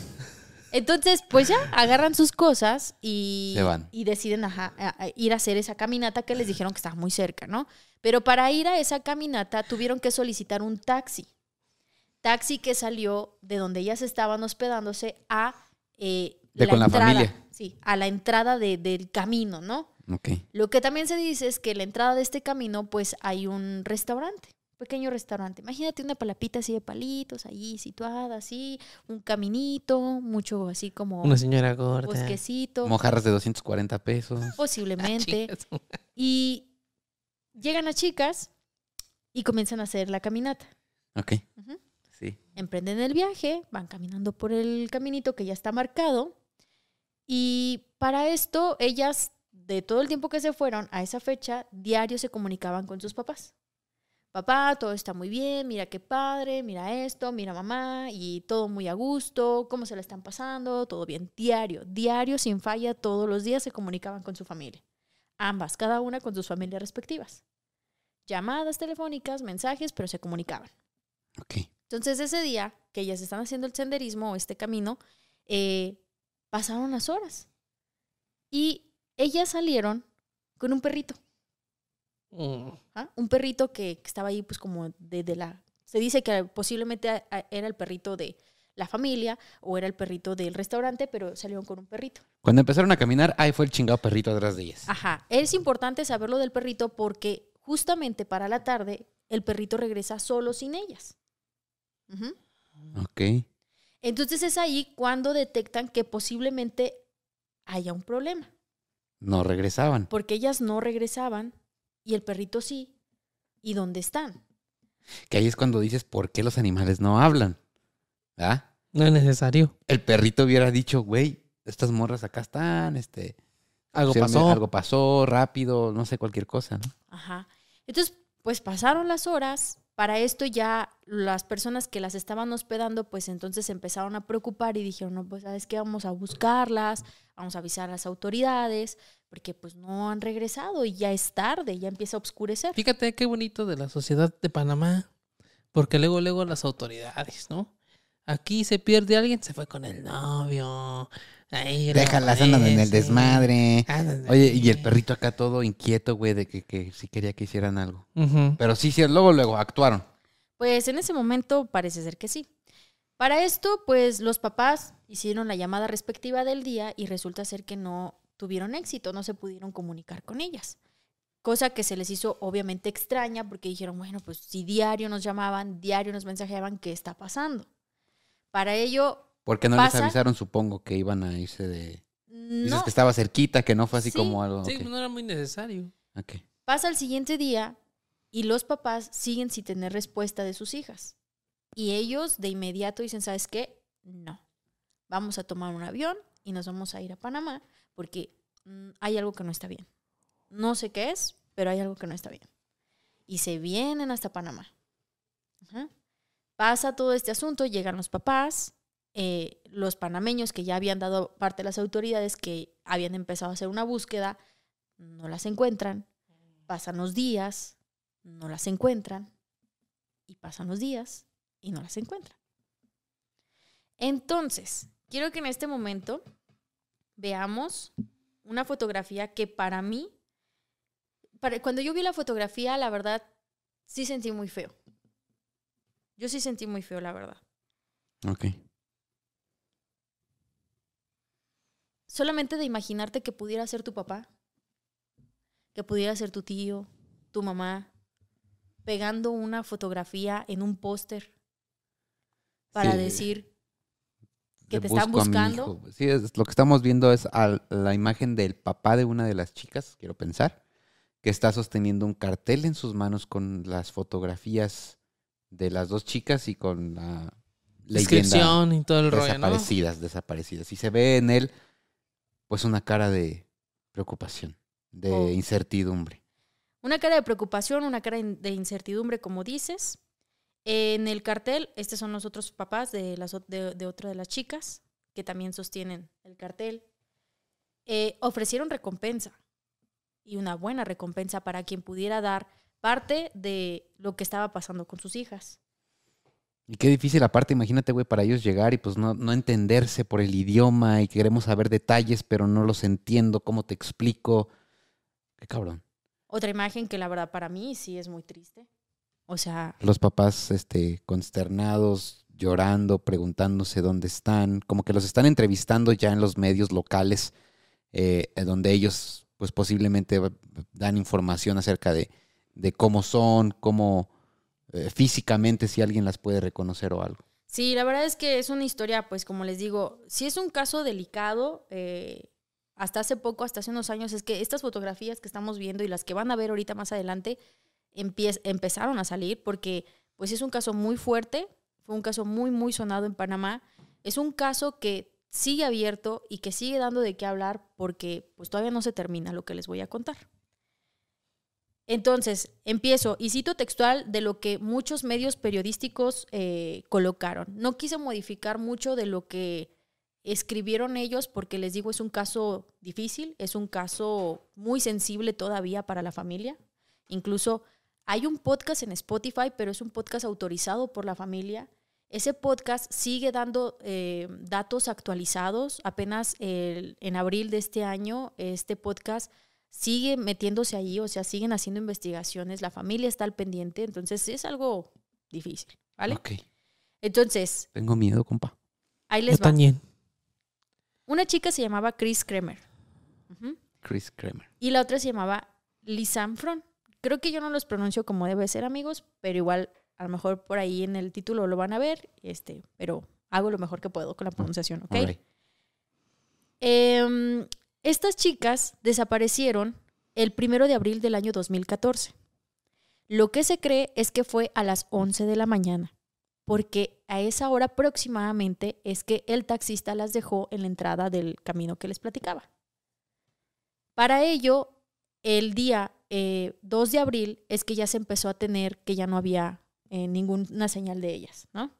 Speaker 1: Entonces, pues ya agarran sus cosas y,
Speaker 3: Se van.
Speaker 1: y deciden ajá, a- a ir a hacer esa caminata que les dijeron que estaba muy cerca, ¿no? Pero para ir a esa caminata tuvieron que solicitar un taxi. Taxi que salió de donde ellas estaban hospedándose a eh,
Speaker 3: De con la
Speaker 1: entrada.
Speaker 3: familia.
Speaker 1: Sí, a la entrada de- del camino, ¿no?
Speaker 3: Ok.
Speaker 1: Lo que también se dice es que en la entrada de este camino, pues hay un restaurante, un pequeño restaurante. Imagínate una palapita así de palitos, ahí situada, así, un caminito, mucho así como
Speaker 2: Una señora gorda.
Speaker 1: bosquecito,
Speaker 3: Mojarras de 240 pesos. *laughs*
Speaker 1: posiblemente.
Speaker 2: Chingas.
Speaker 1: Y llegan las chicas y comienzan a hacer la caminata.
Speaker 3: Ok. Sí.
Speaker 1: Emprenden el viaje, van caminando por el caminito que ya está marcado. Y para esto, ellas, de todo el tiempo que se fueron a esa fecha, diario se comunicaban con sus papás. Papá, todo está muy bien, mira qué padre, mira esto, mira mamá, y todo muy a gusto, cómo se la están pasando, todo bien. Diario, diario, sin falla, todos los días se comunicaban con su familia. Ambas, cada una con sus familias respectivas. Llamadas telefónicas, mensajes, pero se comunicaban.
Speaker 3: Ok.
Speaker 1: Entonces ese día que ellas están haciendo el senderismo o este camino, eh, pasaron las horas y ellas salieron con un perrito,
Speaker 2: Mm.
Speaker 1: ¿ah? un perrito que, que estaba ahí pues como de, de la... Se dice que posiblemente a- a- era el perrito de la familia o era el perrito del restaurante, pero salieron con un perrito.
Speaker 3: Cuando empezaron a caminar, ahí fue el chingado perrito atrás de ellas.
Speaker 1: Ajá, es importante saberlo del perrito porque justamente para la tarde el perrito regresa solo sin ellas. Ujú.
Speaker 3: Ok.
Speaker 1: Entonces es ahí cuando detectan que posiblemente haya un problema,
Speaker 3: No regresaban.
Speaker 1: porque ellas no regresaban y el perrito sí. ¿Y dónde están?
Speaker 3: Que ahí es cuando dices, ¿por qué los animales no hablan? ¿Ah?
Speaker 2: No es necesario.
Speaker 3: El perrito hubiera dicho, güey, estas morras acá están, este...
Speaker 2: Algo
Speaker 3: se me-
Speaker 2: pasó.
Speaker 3: Algo pasó, rápido, no sé, cualquier cosa, ¿no?
Speaker 1: Ajá. Entonces, pues pasaron las horas. Para esto ya las personas que las estaban hospedando, pues entonces empezaron a preocupar y dijeron, no, pues sabes qué, vamos a buscarlas, vamos a avisar a las autoridades, porque pues no han regresado y ya es tarde, ya empieza a oscurecer.
Speaker 2: Fíjate qué bonito de la sociedad de Panamá. Porque luego, luego las autoridades, ¿no? Aquí se pierde alguien, se fue con el novio. Ahí
Speaker 3: Déjalas, andan en el desmadre.
Speaker 2: Andan
Speaker 3: Oye, y el perrito acá todo inquieto, güey, de que, que sí quería que hicieran algo. Pero sí, sí, luego, luego actuaron.
Speaker 1: Pues en ese momento parece ser que sí. Para esto, pues los papás hicieron la llamada respectiva del día y resulta ser que no tuvieron éxito, no se pudieron comunicar con ellas. Cosa que se les hizo obviamente extraña porque dijeron, bueno, pues si diario nos llamaban, diario nos mensajeaban, ¿qué está pasando? Para ello,
Speaker 3: Porque no les avisaron, supongo, que iban a irse de... Dices
Speaker 1: no.
Speaker 3: que estaba cerquita, que no fue así
Speaker 1: Sí,
Speaker 3: como algo...
Speaker 2: Sí, no era muy necesario.
Speaker 1: Pasa el siguiente día y los papás siguen sin tener respuesta de sus hijas. Y ellos de inmediato dicen, ¿sabes qué? No. Vamos a tomar un avión y nos vamos a ir a Panamá porque mm, hay algo que no está bien. No sé qué es, pero hay algo que no está bien. Y se vienen hasta Panamá. Ajá. Pasa todo este asunto, llegan los papás, eh, los panameños que ya habían dado parte a las autoridades que habían empezado a hacer una búsqueda, no las encuentran. Pasan los días, no las encuentran. Y pasan los días y no las encuentran. Entonces, quiero que en este momento veamos una fotografía que para mí, para, cuando yo vi la fotografía, la verdad, sí sentí muy feo. Yo sí sentí muy feo, la verdad.
Speaker 3: Ok.
Speaker 1: Solamente de imaginarte que pudiera ser tu papá, que pudiera ser tu tío, tu mamá, pegando una fotografía en un póster para
Speaker 3: Sí.
Speaker 1: decir que
Speaker 3: Le
Speaker 1: te están buscando.
Speaker 3: Sí, es- lo que estamos viendo es a la imagen del papá de una de las chicas, quiero pensar, que está sosteniendo un cartel en sus manos con las fotografías de las dos chicas y con la leyenda
Speaker 2: Descripción y todo el rollo, ¿no?
Speaker 3: desaparecidas, desaparecidas. Y se ve en él, pues, una cara de preocupación, de
Speaker 1: Oh.
Speaker 3: incertidumbre.
Speaker 1: Una cara de preocupación, una cara de incertidumbre, como dices. En el cartel, estos son los otros papás de, las, de, de otra de las chicas, que también sostienen el cartel. Eh, ofrecieron recompensa, y una buena recompensa para quien pudiera dar parte de lo que estaba pasando con sus hijas.
Speaker 3: Y qué difícil aparte, imagínate, güey, para ellos llegar y pues no, no entenderse por el idioma y queremos saber detalles, pero no los entiendo, ¿cómo te explico? Qué cabrón.
Speaker 1: Otra imagen que la verdad para mí sí es muy triste. O sea,
Speaker 3: Los papás, este, consternados, llorando, preguntándose dónde están, como que los están entrevistando ya en los medios locales, eh, donde ellos, pues posiblemente eh, dan información acerca de, de cómo son, cómo eh, físicamente, si alguien las puede reconocer o algo.
Speaker 1: Sí, la verdad es que es una historia, pues como les digo, sí es un caso delicado. eh, hasta hace poco, hasta hace unos años, es que estas fotografías que estamos viendo y las que van a ver ahorita más adelante empezaron a salir porque pues es un caso muy fuerte, fue un caso muy, muy sonado en Panamá. Es un caso que sigue abierto y que sigue dando de qué hablar porque pues todavía no se termina lo que les voy a contar. Entonces, empiezo y cito textual de lo que muchos medios periodísticos eh, colocaron. No quise modificar mucho de lo que escribieron ellos porque les digo, es un caso difícil, es un caso muy sensible todavía para la familia. Incluso hay un podcast en Spotify, pero es un podcast autorizado por la familia. Ese podcast sigue dando eh, datos actualizados. Apenas en abril de este año, este podcast sigue metiéndose ahí, o sea, siguen haciendo investigaciones, la familia está al pendiente, entonces es algo difícil, ¿vale?
Speaker 3: Ok.
Speaker 1: Entonces,
Speaker 3: Tengo miedo, compa.
Speaker 1: ahí
Speaker 2: Yo
Speaker 1: les va.
Speaker 2: también.
Speaker 1: Una chica se llamaba Chris Kremer.
Speaker 3: Chris Kramer.
Speaker 1: y la otra se llamaba Lisanne Fron. Creo que yo no los pronuncio como debe ser, amigos, pero igual a lo mejor por ahí en el título lo van a ver, este, pero hago lo mejor que puedo con la pronunciación, ¿ok? Em, estas chicas desaparecieron el primero de abril del año 2014. Lo que se cree es que fue a las 11 de la mañana, porque a esa hora aproximadamente es que el taxista las dejó en la entrada del camino que les platicaba. Para ello, el día eh, 2 de abril es que ya se empezó a tener que ya no había eh, ninguna señal de ellas, ¿no?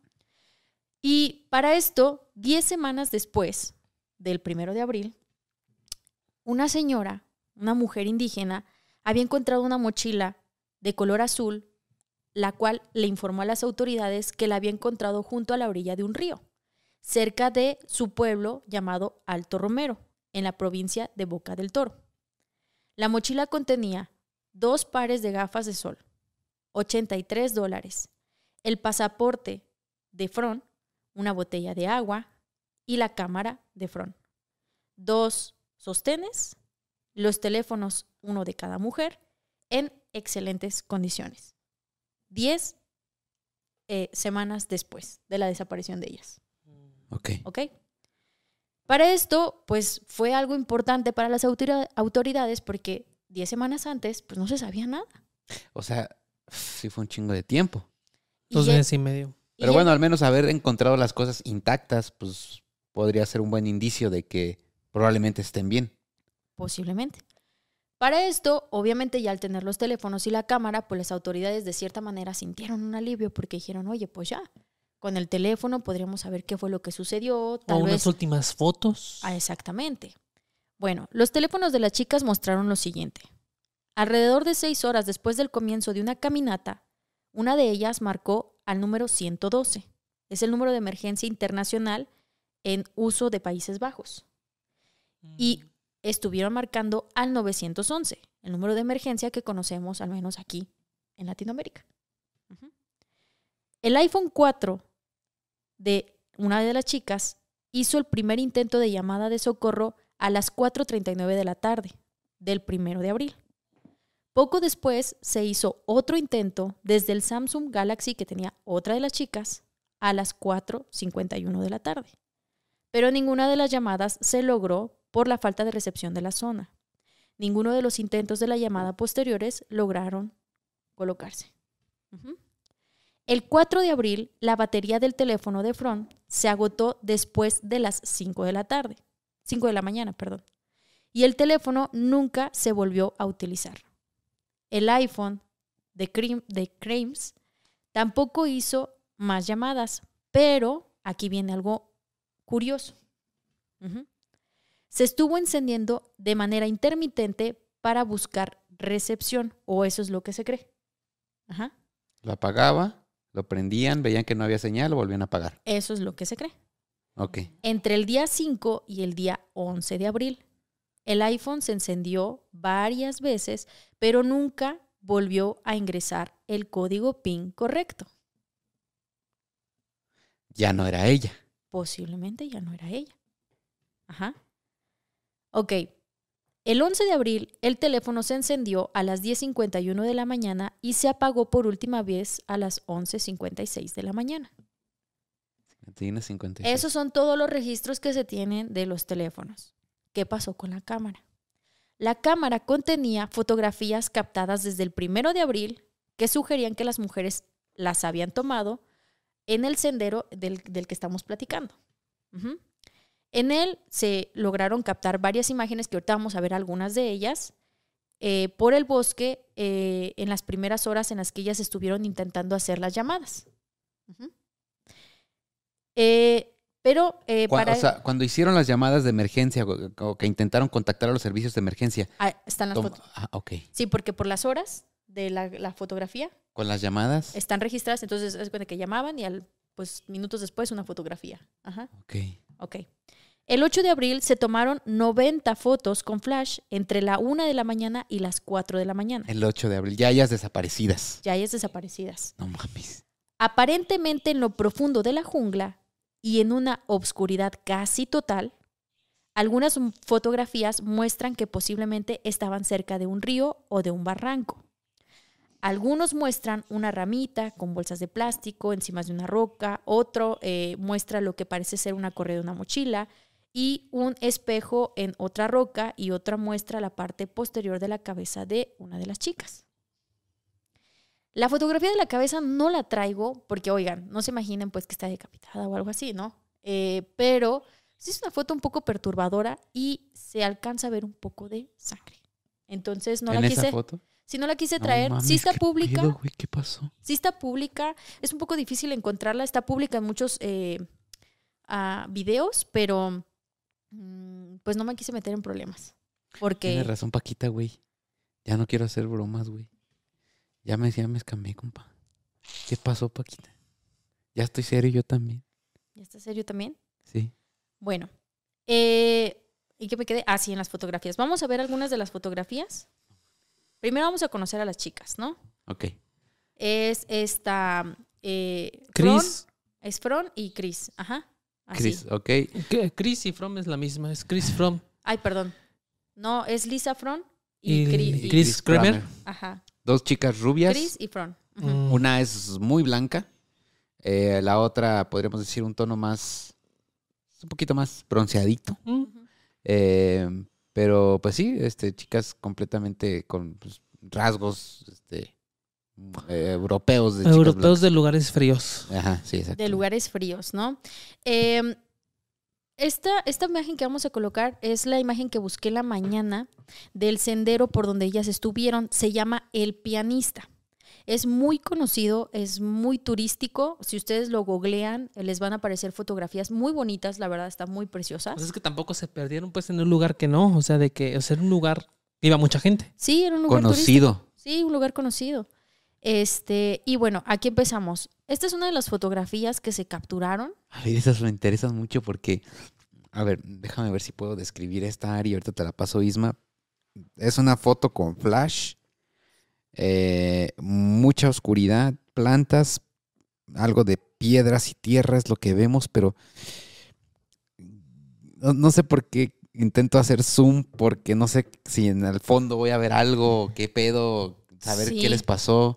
Speaker 1: Y para esto, 10 semanas después del primero de abril, una señora, una mujer indígena, había encontrado una mochila de color azul, la cual le informó a las autoridades que la había encontrado junto a la orilla de un río, cerca de su pueblo llamado Alto Romero, en la provincia de Boca del Toro. La mochila contenía dos pares de gafas de sol, 83 dólares, el pasaporte de Fron, una botella de agua y la cámara de Fron. Dos sostenes, los teléfonos, uno de cada mujer, en excelentes condiciones. Diez eh, semanas después de la desaparición de ellas.
Speaker 3: Ok.
Speaker 1: ¿Ok? Para esto, pues fue algo importante para las autori- autoridades porque diez semanas antes, pues no se sabía nada.
Speaker 3: O sea, sí fue un chingo de tiempo.
Speaker 2: Dos meses y medio.
Speaker 1: Y
Speaker 3: Pero
Speaker 1: ya-
Speaker 3: bueno, al menos haber encontrado las cosas intactas, pues podría ser un buen indicio de que probablemente estén bien.
Speaker 1: Posiblemente. Para esto, obviamente ya al tener los teléfonos y la cámara, pues las autoridades de cierta manera sintieron un alivio porque dijeron, oye, pues ya, con el teléfono podríamos saber qué fue lo que sucedió,
Speaker 2: O
Speaker 1: tal
Speaker 2: unas
Speaker 1: vez...
Speaker 2: últimas fotos.
Speaker 1: Ah, exactamente. Bueno, los teléfonos de las chicas mostraron lo siguiente. Alrededor de seis horas después del comienzo de una caminata, una de ellas marcó al número 112. Es el número de emergencia internacional en uso de Países Bajos. Y estuvieron marcando al 911, el número de emergencia que conocemos al menos aquí en Latinoamérica. El iPhone 4 de una de las chicas hizo el primer intento de llamada de socorro a las 4.39 de la tarde del primero de abril. Poco después se hizo otro intento desde el Samsung Galaxy que tenía otra de las chicas a las 4.51 de la tarde. Pero ninguna de las llamadas se logró por la falta de recepción de la zona. Ninguno de los intentos de la llamada posteriores lograron colocarse. El 4 de abril, la batería del teléfono de Front se agotó después de las 5 de la tarde, 5 de la mañana, perdón. Y el teléfono nunca se volvió a utilizar. El iPhone de, de Crimes tampoco hizo más llamadas, pero aquí viene algo curioso. Se estuvo encendiendo de manera intermitente para buscar recepción, o eso es lo que se cree. Ajá.
Speaker 3: Lo apagaba, lo prendían, veían que no había señal, lo volvían a apagar.
Speaker 1: Eso es lo que se cree.
Speaker 3: Ok.
Speaker 1: Entre el día 5 y el día 11 de abril, el iPhone se encendió varias veces, pero nunca volvió a ingresar el código PIN correcto.
Speaker 3: Ya no era ella.
Speaker 1: Posiblemente ya no era ella. Ajá. Ok. El 11 de abril, el teléfono se encendió a las 10.51 de la mañana y se apagó por última vez a las 11.56 de la mañana.
Speaker 3: Tiene 56.
Speaker 1: Esos son todos los registros que se tienen de los teléfonos. ¿Qué pasó con la cámara? La cámara contenía fotografías captadas desde el primero de abril que sugerían que las mujeres las habían tomado en el sendero del, del que estamos platicando. Ujú. En él se lograron captar varias imágenes que ahorita vamos a ver algunas de ellas eh, por el bosque eh, en las primeras horas en las que ellas estuvieron intentando hacer las llamadas. Eh, pero eh, para...
Speaker 3: O sea, cuando hicieron las llamadas de emergencia o, o que intentaron contactar a los servicios de emergencia,
Speaker 1: Ah, están las
Speaker 3: toma-
Speaker 1: fotos.
Speaker 3: ah, ok.
Speaker 1: Sí, porque por las horas de la, la fotografía
Speaker 3: Con las llamadas,
Speaker 1: están registradas, entonces es cuenta que llamaban y al, pues minutos después una fotografía. Ajá,
Speaker 3: ok.
Speaker 1: ok. El 8 de abril se tomaron 90 fotos con flash entre la 1 de la mañana y las 4 de la mañana.
Speaker 3: El 8 de abril, ya ellas desaparecidas.
Speaker 1: Ya hayas desaparecidas.
Speaker 3: No mames.
Speaker 1: Aparentemente en lo profundo de la jungla y en una obscuridad casi total, algunas fotografías muestran que posiblemente estaban cerca de un río o de un barranco. Algunos muestran una ramita con bolsas de plástico encima de una roca, otro eh, muestra lo que parece ser una correa de una mochila y un espejo en otra roca y otra muestra la parte posterior de la cabeza de una de las chicas. La fotografía de la cabeza no la traigo porque, oigan, no se imaginen pues que está decapitada o algo así, ¿no? Eh, pero sí es una foto un poco perturbadora y se alcanza a ver un poco de sangre. Entonces no
Speaker 3: ¿En
Speaker 1: la
Speaker 3: esa
Speaker 1: quise,
Speaker 3: foto?
Speaker 1: si no la quise
Speaker 3: No
Speaker 1: traer,
Speaker 3: mames,
Speaker 1: sí está
Speaker 3: ¿qué
Speaker 1: pública,
Speaker 3: pedo, güey? ¿Qué pasó?
Speaker 1: sí está pública, es un poco difícil encontrarla, está pública en muchos eh, ah, videos, pero pues no me quise meter en problemas. Porque
Speaker 3: Tienes razón, Paquita, güey. Ya no quiero hacer bromas, güey. Ya me, ya me escamé, compa. ¿Qué pasó, Paquita? Ya estoy serio yo también.
Speaker 1: ¿Ya está serio también?
Speaker 3: Sí.
Speaker 1: Bueno, eh, ¿y qué me quedé? Ah, sí, en las fotografías. Vamos a ver algunas de las fotografías. Primero vamos a conocer a las chicas, ¿no?
Speaker 3: Ok.
Speaker 1: Es esta... Eh,
Speaker 2: Chris,
Speaker 1: es Fron y Chris. Ajá. Así.
Speaker 3: Chris, ok.
Speaker 2: Chris y From es la misma, es Chris From.
Speaker 1: Ay, perdón. No, es Lisa Fron y,
Speaker 2: Y
Speaker 1: Chris. y-
Speaker 2: Chris Kramer.
Speaker 1: Ajá.
Speaker 3: Dos chicas rubias.
Speaker 1: Chris y. Ujú.
Speaker 2: Mm.
Speaker 3: Una es muy blanca. eh, la otra, podríamos decir, un tono más. Un poquito más bronceadito.
Speaker 2: Mm.
Speaker 3: Eh, pero pues sí, este, chicas completamente con pues, rasgos este, eh, europeos de
Speaker 2: Europeos de lugares fríos.
Speaker 3: Ajá, sí, exacto.
Speaker 1: de lugares fríos, ¿no? Eh, esta, esta imagen que vamos a colocar es la imagen que busqué la mañana del sendero por donde ellas estuvieron. Se llama El Pianista. Es muy conocido, es muy turístico. Si ustedes lo googlean, eh, les van a aparecer fotografías muy bonitas, la verdad, están muy preciosas.
Speaker 2: Pues es que tampoco se perdieron pues en un lugar que no. O sea, de que o sea, era un lugar iba mucha gente.
Speaker 1: Sí, era un lugar turístico.
Speaker 3: Conocido.
Speaker 1: Sí, un lugar conocido. Este, y bueno, aquí empezamos. Esta es una de las fotografías que se capturaron.
Speaker 3: A ver, esas me interesan mucho porque, a ver, déjame ver si puedo describir esta área. Ahorita te la paso, Isma. Es una foto con flash, eh, mucha oscuridad, plantas, algo de piedras y tierra es lo que vemos, pero no, no sé por qué intento hacer zoom, porque no sé si en el fondo voy a ver algo, qué pedo, saber
Speaker 1: Sí.
Speaker 3: qué les pasó.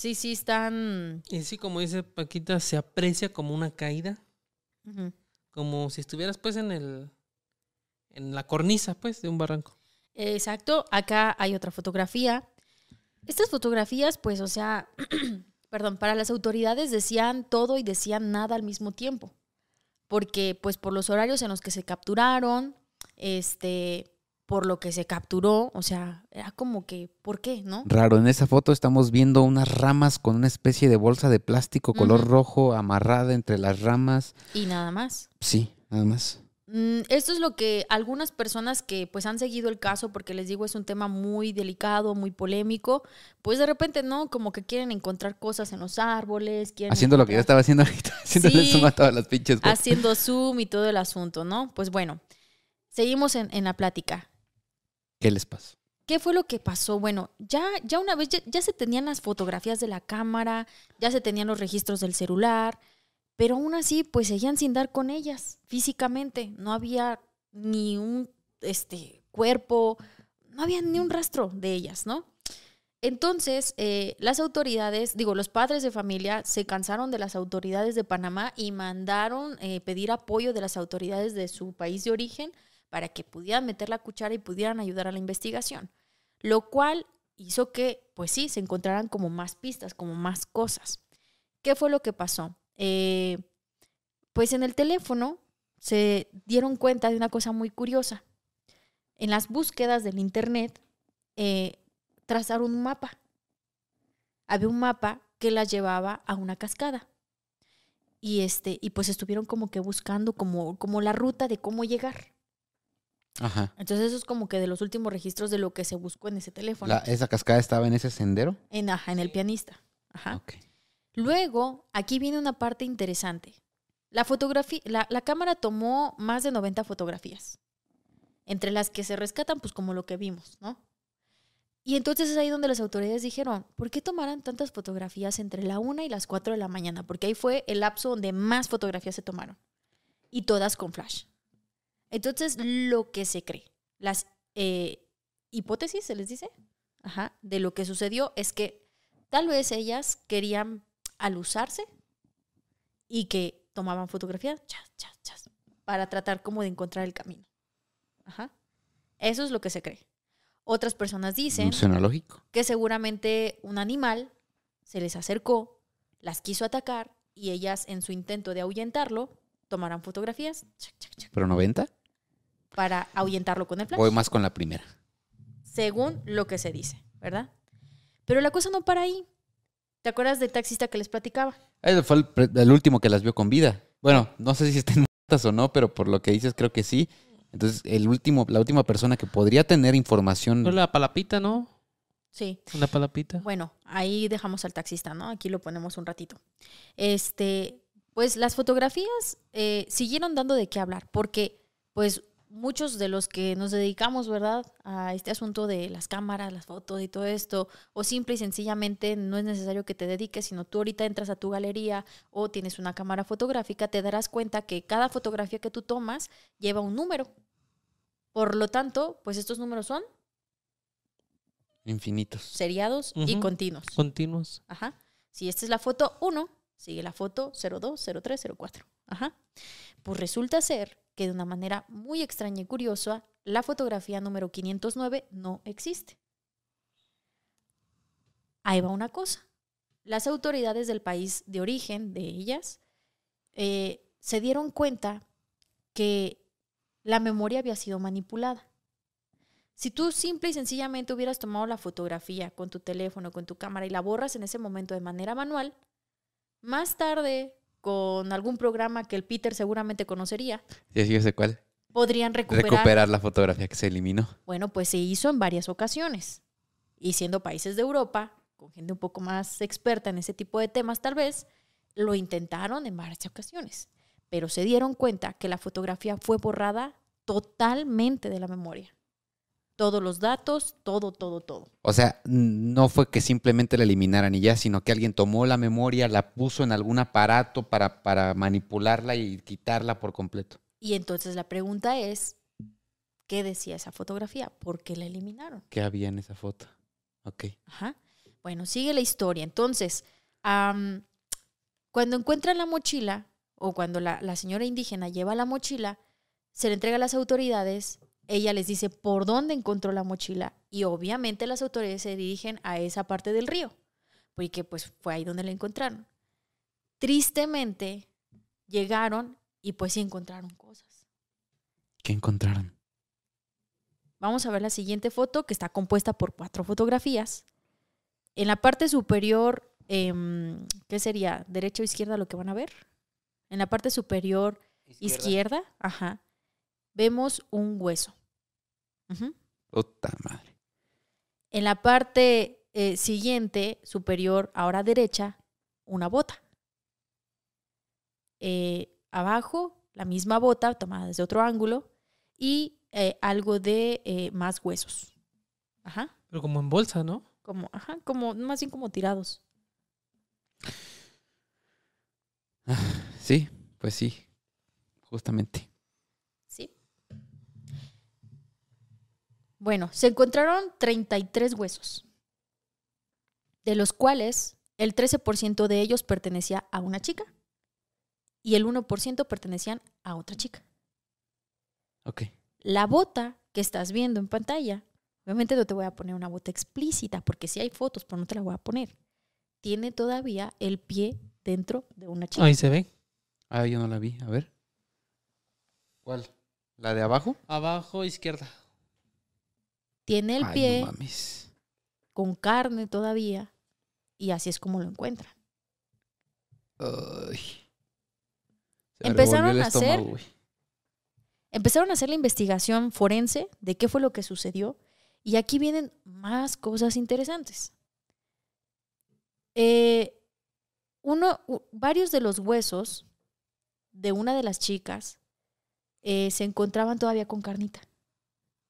Speaker 1: Sí, sí, están.
Speaker 2: Y sí, como dice Paquita, se aprecia como una caída. Como si estuvieras pues en el... En la cornisa pues de un barranco.
Speaker 1: Exacto, acá hay otra fotografía. Estas fotografías, pues, o sea, *clears throat* perdón, para las autoridades decían todo y decían nada al mismo tiempo. Porque, pues, por los horarios en los que se capturaron, este, por lo que se capturó, o sea, era como que, ¿por qué, no?
Speaker 3: Raro, en esa foto estamos viendo unas ramas con una especie de bolsa de plástico color rojo amarrada entre las ramas.
Speaker 1: Y nada más.
Speaker 3: Sí, nada más.
Speaker 1: Mm, Esto es lo que algunas personas que pues han seguido el caso, porque les digo es un tema muy delicado, muy polémico, pues de repente no, como que quieren encontrar cosas en los árboles, quieren
Speaker 3: Haciendo lo que yo estaba haciendo ahorita, *laughs* haciéndole
Speaker 1: Sí.
Speaker 3: zoom a todas las pinches
Speaker 1: haciendo zoom y todo el asunto, ¿no? Pues bueno, seguimos en, en la plática.
Speaker 3: ¿Qué les pasó?
Speaker 1: ¿Qué fue lo que pasó? Bueno, ya, ya una vez, ya, se tenían las fotografías de la cámara, ya se tenían los registros del celular, pero aún así, pues seguían sin dar con ellas físicamente. No había ni un este, cuerpo, no había ni un rastro de ellas, ¿no? Entonces, eh, las autoridades, digo, los padres de familia se cansaron de las autoridades de Panamá y mandaron eh, pedir apoyo de las autoridades de su país de origen para que pudieran meter la cuchara y pudieran ayudar a la investigación. Lo cual hizo que, pues sí, se encontraran como más pistas, como más cosas. ¿Qué fue lo que pasó? Eh, pues en el teléfono se dieron cuenta de una cosa muy curiosa. En las búsquedas del Internet, eh, trazaron un mapa. Había un mapa que las llevaba a una cascada. Y, este, y pues estuvieron como que buscando como, como la ruta de cómo llegar.
Speaker 3: Ajá.
Speaker 1: Entonces eso es como que de los últimos registros de lo que se buscó en ese teléfono.
Speaker 3: La- ¿Esa cascada estaba en ese sendero?
Speaker 1: En, ajá, en el pianista. Ajá.
Speaker 3: Ok.
Speaker 1: Luego, aquí viene una parte interesante. La, fotografía, la, la cámara tomó más de 90 fotografías, entre las que se rescatan, pues como lo que vimos, ¿no? Y entonces es ahí donde las autoridades dijeron, ¿por qué tomaran tantas fotografías entre la 1 y las 4 de la mañana? Porque ahí fue el lapso donde más fotografías se tomaron. Y todas con flash. Entonces, lo que se cree, las eh, hipótesis, se les dice, Ajá, de lo que sucedió es que tal vez ellas querían alusarse y que tomaban fotografías chas, chas, chas, para tratar como de encontrar el camino. Ajá. Eso es lo que se cree. Otras personas dicen
Speaker 3: Suena lógico.
Speaker 1: que seguramente un animal se les acercó, las quiso atacar y ellas en su intento de ahuyentarlo tomaran fotografías chac, chac, chac,
Speaker 3: ¿Pero 90?
Speaker 1: Para ahuyentarlo con el flash
Speaker 3: Voy más con la primera.
Speaker 1: según lo que se dice, ¿verdad? Pero la cosa no para ahí. ¿Te acuerdas del taxista que les platicaba?
Speaker 3: Él fue el, último que las vio con vida. Bueno, no sé si estén muertas o no, pero por lo que dices creo que sí. Entonces, el último, la última persona que podría tener información...
Speaker 2: Fue la palapita, ¿no?
Speaker 1: Sí.
Speaker 2: Una palapita.
Speaker 1: Bueno, ahí dejamos al taxista, ¿no? Aquí lo ponemos un ratito. Este, pues las fotografías eh, siguieron dando de qué hablar, porque pues muchos de los que nos dedicamos, ¿verdad? A este asunto de las cámaras, las fotos y todo esto, o simple y sencillamente no es necesario que te dediques, sino tú ahorita entras a tu galería o tienes una cámara fotográfica, te darás cuenta que cada fotografía que tú tomas lleva un número. Por lo tanto, pues estos números son
Speaker 3: Infinitos.
Speaker 1: seriados y continuos.
Speaker 2: Continuos.
Speaker 1: Ajá. Si esta es la foto 1, sigue la foto 02, 03, 04. Ajá. Pues resulta ser que de una manera muy extraña y curiosa, la fotografía número 509 no existe. ahí va una cosa. Las autoridades del país de origen de ellas eh, se dieron cuenta que la memoria había sido manipulada. Si tú simple y sencillamente hubieras tomado la fotografía con tu teléfono, con tu cámara y la borras en ese momento de manera manual, más tarde, con algún programa que el Peter seguramente conocería,
Speaker 3: Sí, sí, yo sé cuál.
Speaker 1: podrían recuperar.
Speaker 3: Recuperar la fotografía que se eliminó.
Speaker 1: Bueno, pues se hizo en varias ocasiones. Y siendo países de Europa, con gente un poco más experta en ese tipo de temas tal vez, lo intentaron en varias ocasiones. Pero se dieron cuenta que la fotografía fue borrada totalmente de la memoria. Todos los datos, todo, todo, todo.
Speaker 3: O sea, no fue que simplemente la eliminaran y ya, sino que alguien tomó la memoria, la puso en algún aparato para, para manipularla y quitarla por completo.
Speaker 1: Y entonces la pregunta es, ¿qué decía esa fotografía? ¿Por qué la eliminaron?
Speaker 3: ¿Qué había en esa foto? Ok.
Speaker 1: Ajá. Bueno, sigue la historia. Entonces, cuando encuentran la mochila, o cuando la, la señora indígena lleva la mochila, se le entrega a las autoridades, ella les dice por dónde encontró la mochila y obviamente las autoridades se dirigen a esa parte del río, porque pues fue ahí donde la encontraron. Tristemente, llegaron y pues sí encontraron cosas.
Speaker 3: ¿Qué encontraron?
Speaker 1: Vamos a ver la siguiente foto que está compuesta por cuatro fotografías. En la parte superior, em, ¿qué sería? ¿Derecha o izquierda lo que van a ver? En la parte superior izquierda, ajá, vemos un hueso.
Speaker 3: Puta madre.
Speaker 1: En la parte eh, siguiente, superior, ahora derecha, una bota. Eh, abajo, la misma bota tomada desde otro ángulo y eh, algo de eh, más huesos. Ajá.
Speaker 2: Pero como en bolsa, ¿no?
Speaker 1: Como, ajá, como, más bien como tirados.
Speaker 3: Sí, pues sí. Justamente.
Speaker 1: ¿Sí? Bueno, se encontraron 33 huesos, de los cuales el 13% de ellos pertenecía a una chica y el 1% pertenecían a otra chica.
Speaker 3: Ok.
Speaker 1: La bota que estás viendo en pantalla, obviamente no te voy a poner una bota explícita, porque sí hay fotos, pero no te la voy a poner. Tiene todavía el pie dentro de una chica.
Speaker 2: Ahí se ve.
Speaker 3: Ah, yo no la vi. A ver. ¿Cuál? ¿La de abajo?
Speaker 2: Abajo, izquierda.
Speaker 1: Tiene el
Speaker 3: Ay,
Speaker 1: pie
Speaker 3: no
Speaker 1: con carne todavía y así es como lo encuentran.
Speaker 3: Ay.
Speaker 1: Empezaron a hacer-
Speaker 3: estómago.
Speaker 1: Empezaron a hacer la investigación forense de qué fue lo que sucedió y aquí vienen más cosas interesantes. Eh, uno, varios de los huesos de una de las chicas eh, se encontraban todavía con carnita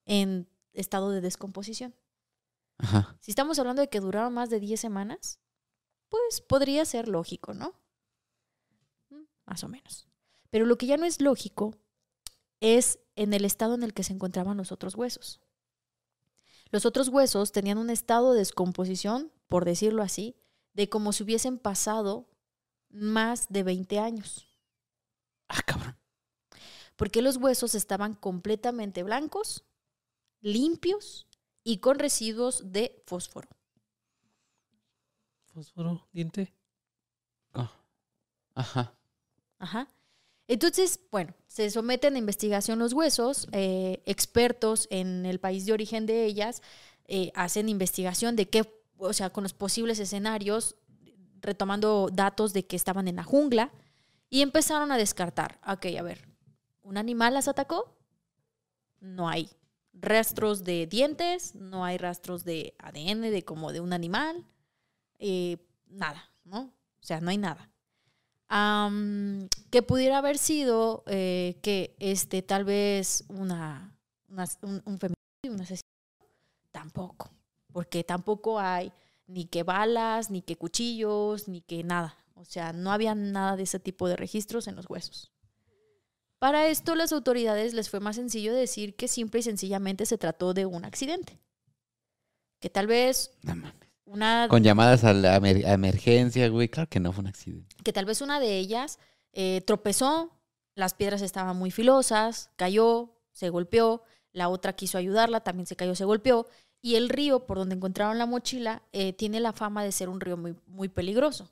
Speaker 1: en estado de descomposición.
Speaker 3: Ajá.
Speaker 1: Si estamos hablando de que duraron más de 10 semanas, pues podría ser lógico, ¿no? Mm, Más o menos. Pero lo que ya no es lógico es en el estado en el que se encontraban los otros huesos. Los otros huesos tenían un estado de descomposición, por decirlo así, de como si hubiesen pasado más de 20 años.
Speaker 3: Ah, cabrón.
Speaker 1: Porque los huesos estaban completamente blancos, limpios y con residuos de fósforo.
Speaker 2: Fósforo, diente.
Speaker 3: Ah. Ajá.
Speaker 1: Ajá. Entonces, bueno, se someten a investigación los huesos, eh, expertos en el país de origen de ellas eh, hacen investigación de qué, o sea, con los posibles escenarios, retomando datos de que estaban en la jungla y empezaron a descartar. Ok, a ver, ¿un animal las atacó? No hay rastros de dientes, no hay rastros de ADN de como de un animal, eh, nada, ¿no? O sea, no hay nada. Am, que pudiera haber sido eh, que este tal vez una, un, un feminicidio, un asesinato, tampoco, porque tampoco hay ni que balas, ni que cuchillos, ni que nada. O sea, no había nada de ese tipo de registros en los huesos. Para esto, las autoridades les fue más sencillo decir que simple y sencillamente se trató de un accidente. Que tal vez una
Speaker 3: Con llamadas a la a emergencia, güey. Claro que no fue un accidente.
Speaker 1: que tal vez una de ellas eh, tropezó, las piedras estaban muy filosas, cayó, se golpeó, la otra quiso ayudarla, también se cayó, se golpeó, y el río por donde encontraron la mochila eh, tiene la fama de ser un río muy, muy peligroso.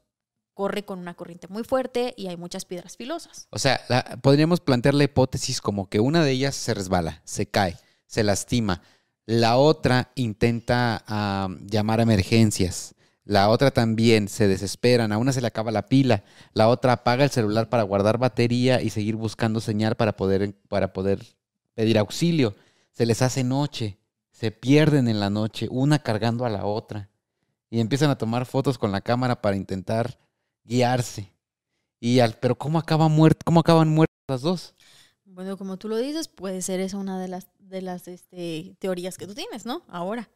Speaker 1: Corre con una corriente muy fuerte y hay muchas piedras filosas.
Speaker 3: O sea, la- podríamos plantear la hipótesis como que una de ellas se resbala, se cae, se lastima. La otra intenta llamar a emergencias. La otra también se desesperan. A una se le acaba la pila. La otra apaga el celular para guardar batería y seguir buscando señal para poder, para poder pedir auxilio. Se les hace noche. Se pierden en la noche, una cargando a la otra. Y empiezan a tomar fotos con la cámara para intentar guiarse. Y al, pero ¿cómo, acaba ¿cómo acaban muertas las dos?
Speaker 1: Bueno, como tú lo dices, puede ser esa una de las, de las este, teorías que tú tienes, ¿no? Ahora,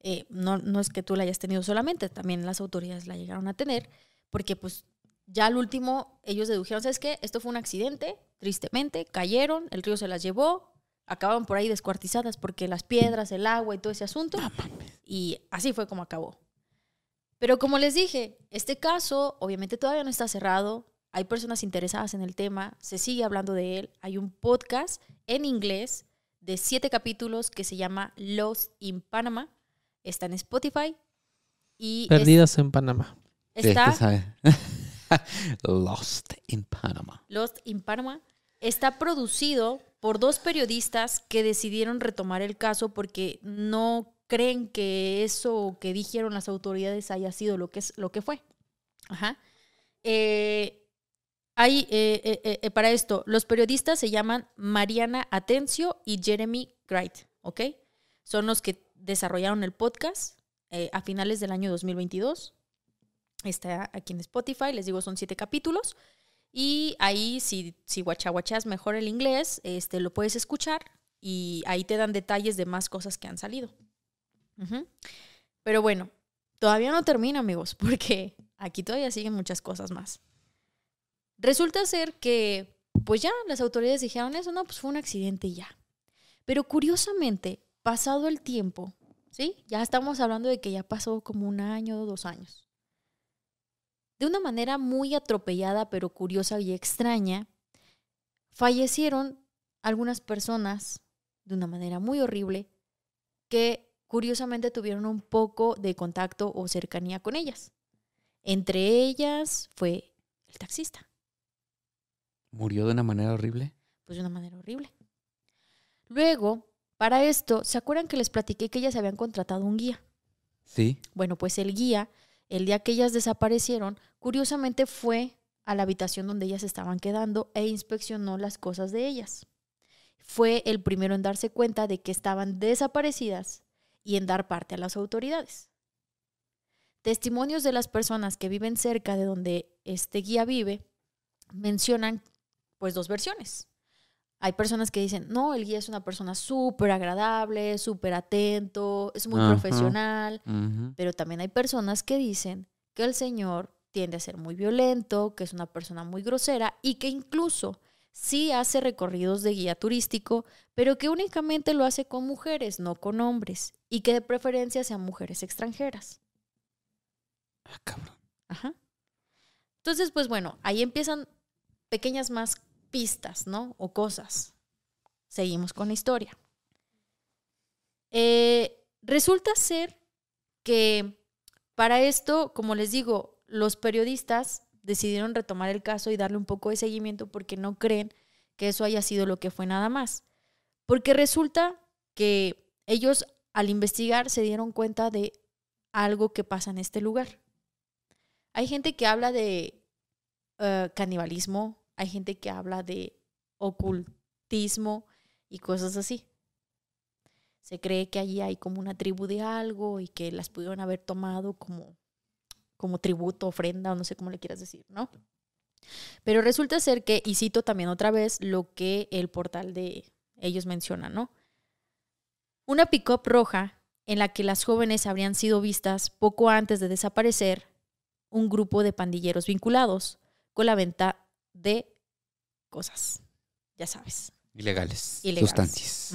Speaker 1: eh, no, no es que tú la hayas tenido solamente, también las autoridades la llegaron a tener, porque pues ya al último ellos dedujeron, ¿sabes qué? Esto fue un accidente, tristemente, cayeron, el río se las llevó, acaban por ahí descuartizadas porque las piedras, el agua y todo ese asunto, y así fue como acabó. Pero como les dije, este caso obviamente todavía no está cerrado. Hay personas interesadas en el tema, se sigue hablando de él. Hay un podcast en inglés de siete capítulos que se llama Lost in Panama. Está en Spotify. Y es-
Speaker 2: Perdidas en Panamá.
Speaker 1: Está
Speaker 3: sabes. *laughs* Lost in Panama.
Speaker 1: Lost in Panama. Está producido por dos periodistas que decidieron retomar el caso porque no creen que eso que dijeron las autoridades haya sido lo que, es, lo que fue. Ajá. Eh, hay, eh, eh, eh, para esto, los periodistas se llaman Mariana Atencio y Jeremy Wright, ¿ok? Son los que desarrollaron el podcast a finales del año 2022. Está aquí en Spotify, les digo, son siete capítulos. Y ahí, si, si guachaguachas mejor el inglés, este, lo puedes escuchar y ahí te dan detalles de más cosas que han salido. Pero bueno, todavía no termina, amigos, *laughs* porque aquí todavía siguen muchas cosas más. Resulta ser que, pues ya, las autoridades dijeron eso, no, pues fue un accidente ya. Pero curiosamente, pasado el tiempo, ¿sí? Ya estamos hablando de que ya pasó como un año o dos años de una manera muy atropellada, pero curiosa y extraña, fallecieron algunas personas de una manera muy horrible que curiosamente tuvieron un poco de contacto o cercanía con ellas. Entre ellas fue el taxista,
Speaker 3: Murió de una manera horrible.
Speaker 1: pues de una manera horrible. Luego, para esto, ¿se acuerdan que les platiqué que ellas habían contratado un guía?
Speaker 3: Sí.
Speaker 1: Bueno, pues el guía, el día que ellas desaparecieron, curiosamente fue a la habitación donde ellas estaban quedando e inspeccionó las cosas de ellas. Fue el primero en darse cuenta de que estaban desaparecidas y en dar parte a las autoridades. Testimonios de las personas que viven cerca de donde este guía vive mencionan pues dos versiones. Hay personas que dicen, no, el guía es una persona súper agradable, súper atento, es muy profesional, pero también hay personas que dicen que el señor tiende a ser muy violento, que es una persona muy grosera y que incluso sí hace recorridos de guía turístico, pero que únicamente lo hace con mujeres, no con hombres, y que de preferencia sean mujeres extranjeras.
Speaker 3: Ah, cabrón.
Speaker 1: Ajá. Entonces, pues bueno, ahí empiezan pequeñas más pistas, ¿no? O cosas. Seguimos con la historia. Eh, resulta ser que para esto, como les digo, los periodistas decidieron retomar el caso y darle un poco de seguimiento porque no creen que eso haya sido lo que fue nada más. Porque resulta que ellos al investigar se dieron cuenta de algo que pasa en este lugar. Hay gente que habla de eh, canibalismo, hay gente que habla de ocultismo y cosas así. Se cree que allí hay como una tribu de algo y que las pudieron haber tomado como, como tributo, ofrenda o no sé cómo le quieras decir, ¿no? Pero resulta ser que, y cito también otra vez lo que el portal de ellos menciona, ¿no? Una pick-up roja en la que las jóvenes habrían sido vistas poco antes de desaparecer un grupo de pandilleros vinculados con la venta de cosas, ya sabes.
Speaker 3: Ilegales.
Speaker 1: Ilegales.
Speaker 3: Sustancias.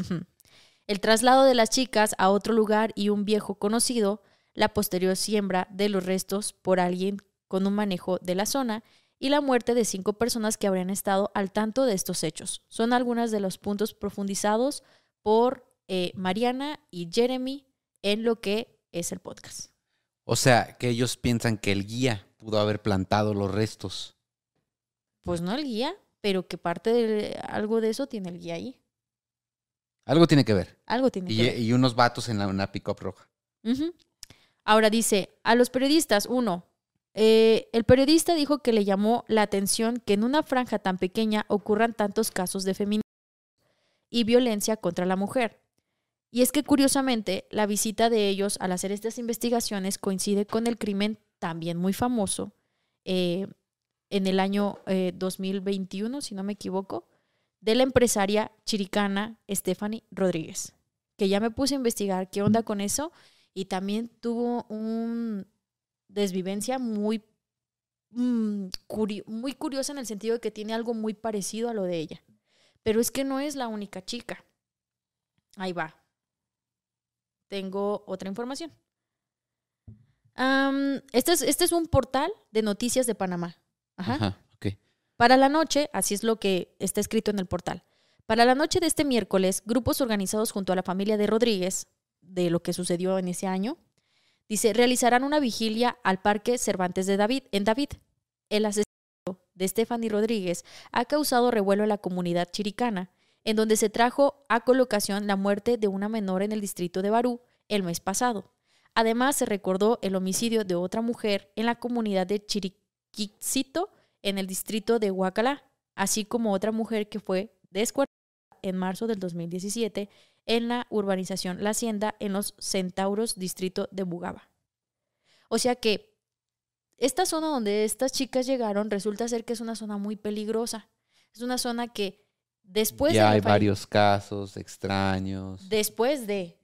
Speaker 1: El traslado de las chicas a otro lugar y un viejo conocido, la posterior siembra de los restos por alguien con un manejo de la zona y la muerte de cinco personas que habrían estado al tanto de estos hechos. Son algunos de los puntos profundizados por eh, Mariana y Jeremy en lo que es el podcast.
Speaker 3: O sea, que ellos piensan que el guía pudo haber plantado los restos.
Speaker 1: Pues no el guía, pero que parte de algo de eso tiene el guía ahí.
Speaker 3: Algo tiene que ver.
Speaker 1: Algo tiene
Speaker 3: Y,
Speaker 1: que ver.
Speaker 3: y unos vatos en la, una pick-up roja.
Speaker 1: Ahora dice, a los periodistas, uno, eh, el periodista dijo que le llamó la atención que en una franja tan pequeña ocurran tantos casos de feminismo y violencia contra la mujer. Y es que curiosamente la visita de ellos al hacer estas investigaciones coincide con el crimen también muy famoso eh, en el año eh, 2021, si no me equivoco, de la empresaria chiricana Stephanie Rodríguez, que ya me puse a investigar qué onda con eso y también tuvo un desvivencia muy, mm, muy curiosa en el sentido de que tiene algo muy parecido a lo de ella. Pero es que no es la única chica. Ahí va. Tengo otra información. Este, es, este es un portal de noticias de Panamá. Ajá.
Speaker 3: Ajá, ok.
Speaker 1: Para la noche, así es lo que está escrito en el portal. Para la noche de este miércoles, grupos organizados junto a la familia de Rodríguez, de lo que sucedió en ese año, dice, realizarán una vigilia al Parque Cervantes de David, en David. El asesinato de Stephanie Rodríguez ha causado revuelo en la comunidad chiricana, en donde se trajo a colocación la muerte de una menor en el distrito de Barú el mes pasado. Además, se recordó el homicidio de otra mujer en la comunidad de Chiriquixito, en el distrito de Huacalá, así como otra mujer que fue descuartizada en marzo del 2017 en la urbanización La Hacienda en los Centauros, distrito de Bugaba. O sea que esta zona donde estas chicas llegaron resulta ser que es una zona muy peligrosa. Es una zona que después
Speaker 3: ya
Speaker 1: de
Speaker 3: hay varios casos extraños.
Speaker 1: después de,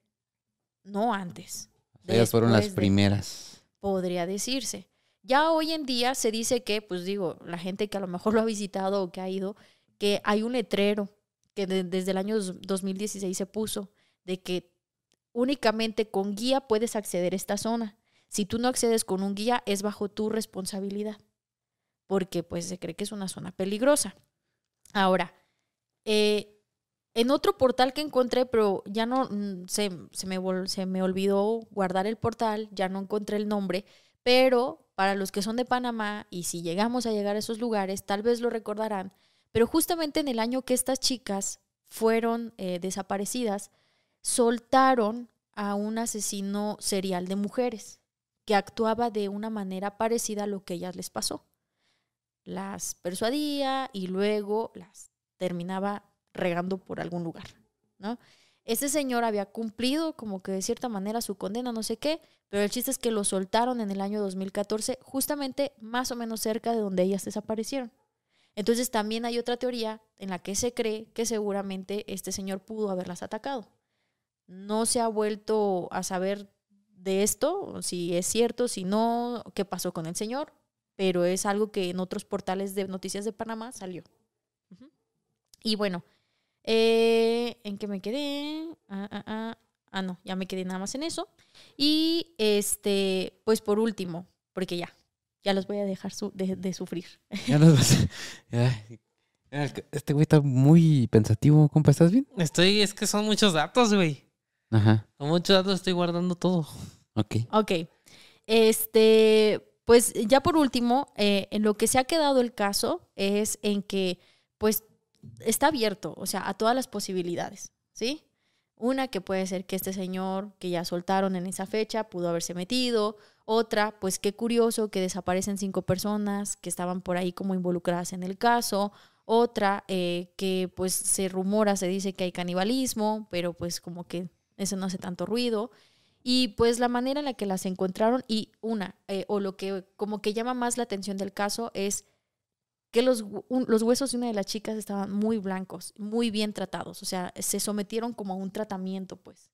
Speaker 1: no antes.
Speaker 3: Ellas fueron las
Speaker 1: de
Speaker 3: primeras.
Speaker 1: podría decirse. Ya hoy en día se dice que, pues digo, la gente que a lo mejor lo ha visitado o que ha ido, que hay un letrero que de- desde el año dos- 2016 se puso de que únicamente con guía puedes acceder a esta zona. Si tú no accedes con un guía es bajo tu responsabilidad, porque pues se cree que es una zona peligrosa. Ahora, eh, en otro portal que encontré, pero ya no mm, se, se me, se me olvidó guardar el portal, ya no encontré el nombre, pero para los que son de Panamá y si llegamos a llegar a esos lugares, tal vez lo recordarán, pero justamente en el año que estas chicas fueron eh, desaparecidas, soltaron a un asesino serial de mujeres que actuaba de una manera parecida a lo que ellas les pasó. Las persuadía y luego las terminaba regando por algún lugar, ¿no? Ese señor había cumplido como que de cierta manera su condena, no sé qué, pero el chiste es que lo soltaron en el año 2014, justamente más o menos cerca de donde ellas desaparecieron. Entonces también hay otra teoría en la que se cree que seguramente este señor pudo haberlas atacado. No se ha vuelto a saber de esto, si es cierto, si no, qué pasó con el señor, pero es algo que en otros portales de noticias de Panamá salió. Y bueno, eh, ¿en qué me quedé? Ah, ah, ah. Ah, no, ya me quedé nada más en eso. Y este, pues por último, porque ya, ya los voy a dejar su- de, de sufrir. *laughs*
Speaker 3: Ya nos vas- Ay, Este güey está muy pensativo, compa. ¿Estás bien?
Speaker 2: Estoy, es que son muchos datos, güey.
Speaker 3: Ajá.
Speaker 2: Son muchos datos, estoy guardando todo.
Speaker 3: Ok.
Speaker 1: Ok. Este, pues ya por último, eh, en lo que se ha quedado el caso es en que, pues, está abierto, o sea, a todas las posibilidades, ¿sí? Una que puede ser que este señor que ya soltaron en esa fecha pudo haberse metido. Otra, pues qué curioso que desaparecen cinco personas que estaban por ahí como involucradas en el caso. Otra, eh, que pues se rumora, se dice que hay canibalismo, pero pues como que eso no hace tanto ruido. Y pues la manera en la que las encontraron y una, eh, o lo que como que llama más la atención del caso es que los, los huesos de una de las chicas estaban muy blancos, muy bien tratados, o sea, se sometieron como a un tratamiento, pues.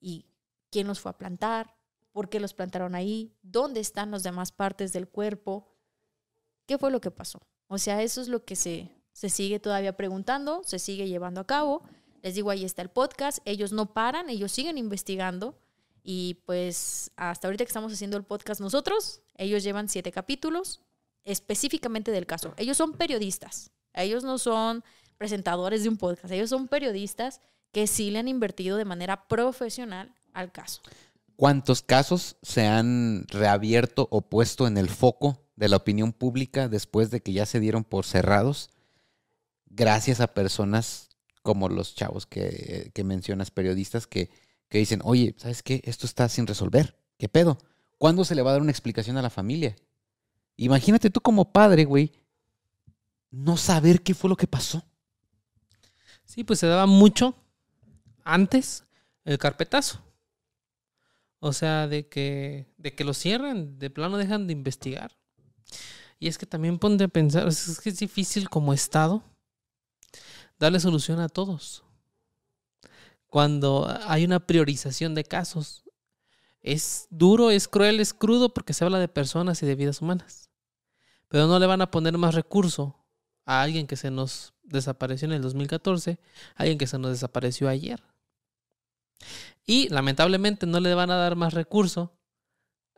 Speaker 1: ¿Y quién los fue a plantar? ¿Por qué los plantaron ahí? ¿Dónde están las demás partes del cuerpo? ¿Qué fue lo que pasó? O sea, eso es lo que se, se sigue todavía preguntando, se sigue llevando a cabo. Les digo, ahí está el podcast, ellos no paran, ellos siguen investigando. Y pues hasta ahorita que estamos haciendo el podcast nosotros, ellos llevan siete capítulos específicamente del caso. Ellos son periodistas, ellos no son presentadores de un podcast, ellos son periodistas que sí le han invertido de manera profesional al caso.
Speaker 3: cuántos casos se han reabierto o puesto en el foco de la opinión pública después de que ya se dieron por cerrados, gracias a personas como los chavos que, mencionas, periodistas, que, que dicen, oye, ¿sabes qué? Esto está sin resolver. ¿Qué pedo? ¿Cuándo se le va a dar una explicación a la familia? Imagínate tú como padre, güey, no saber qué fue lo que pasó.
Speaker 2: Sí, pues se daba mucho antes el carpetazo. O sea, de que, de que lo cierran, de plano dejan de investigar. Y es que también ponte a pensar, es que es difícil como Estado darle solución a todos. Cuando hay una priorización de casos, es duro, es cruel, es crudo porque se habla de personas y de vidas humanas. Pero no le van a poner más recurso a alguien que se nos desapareció en el 2014, a alguien que se nos desapareció ayer. Y lamentablemente no le van a dar más recurso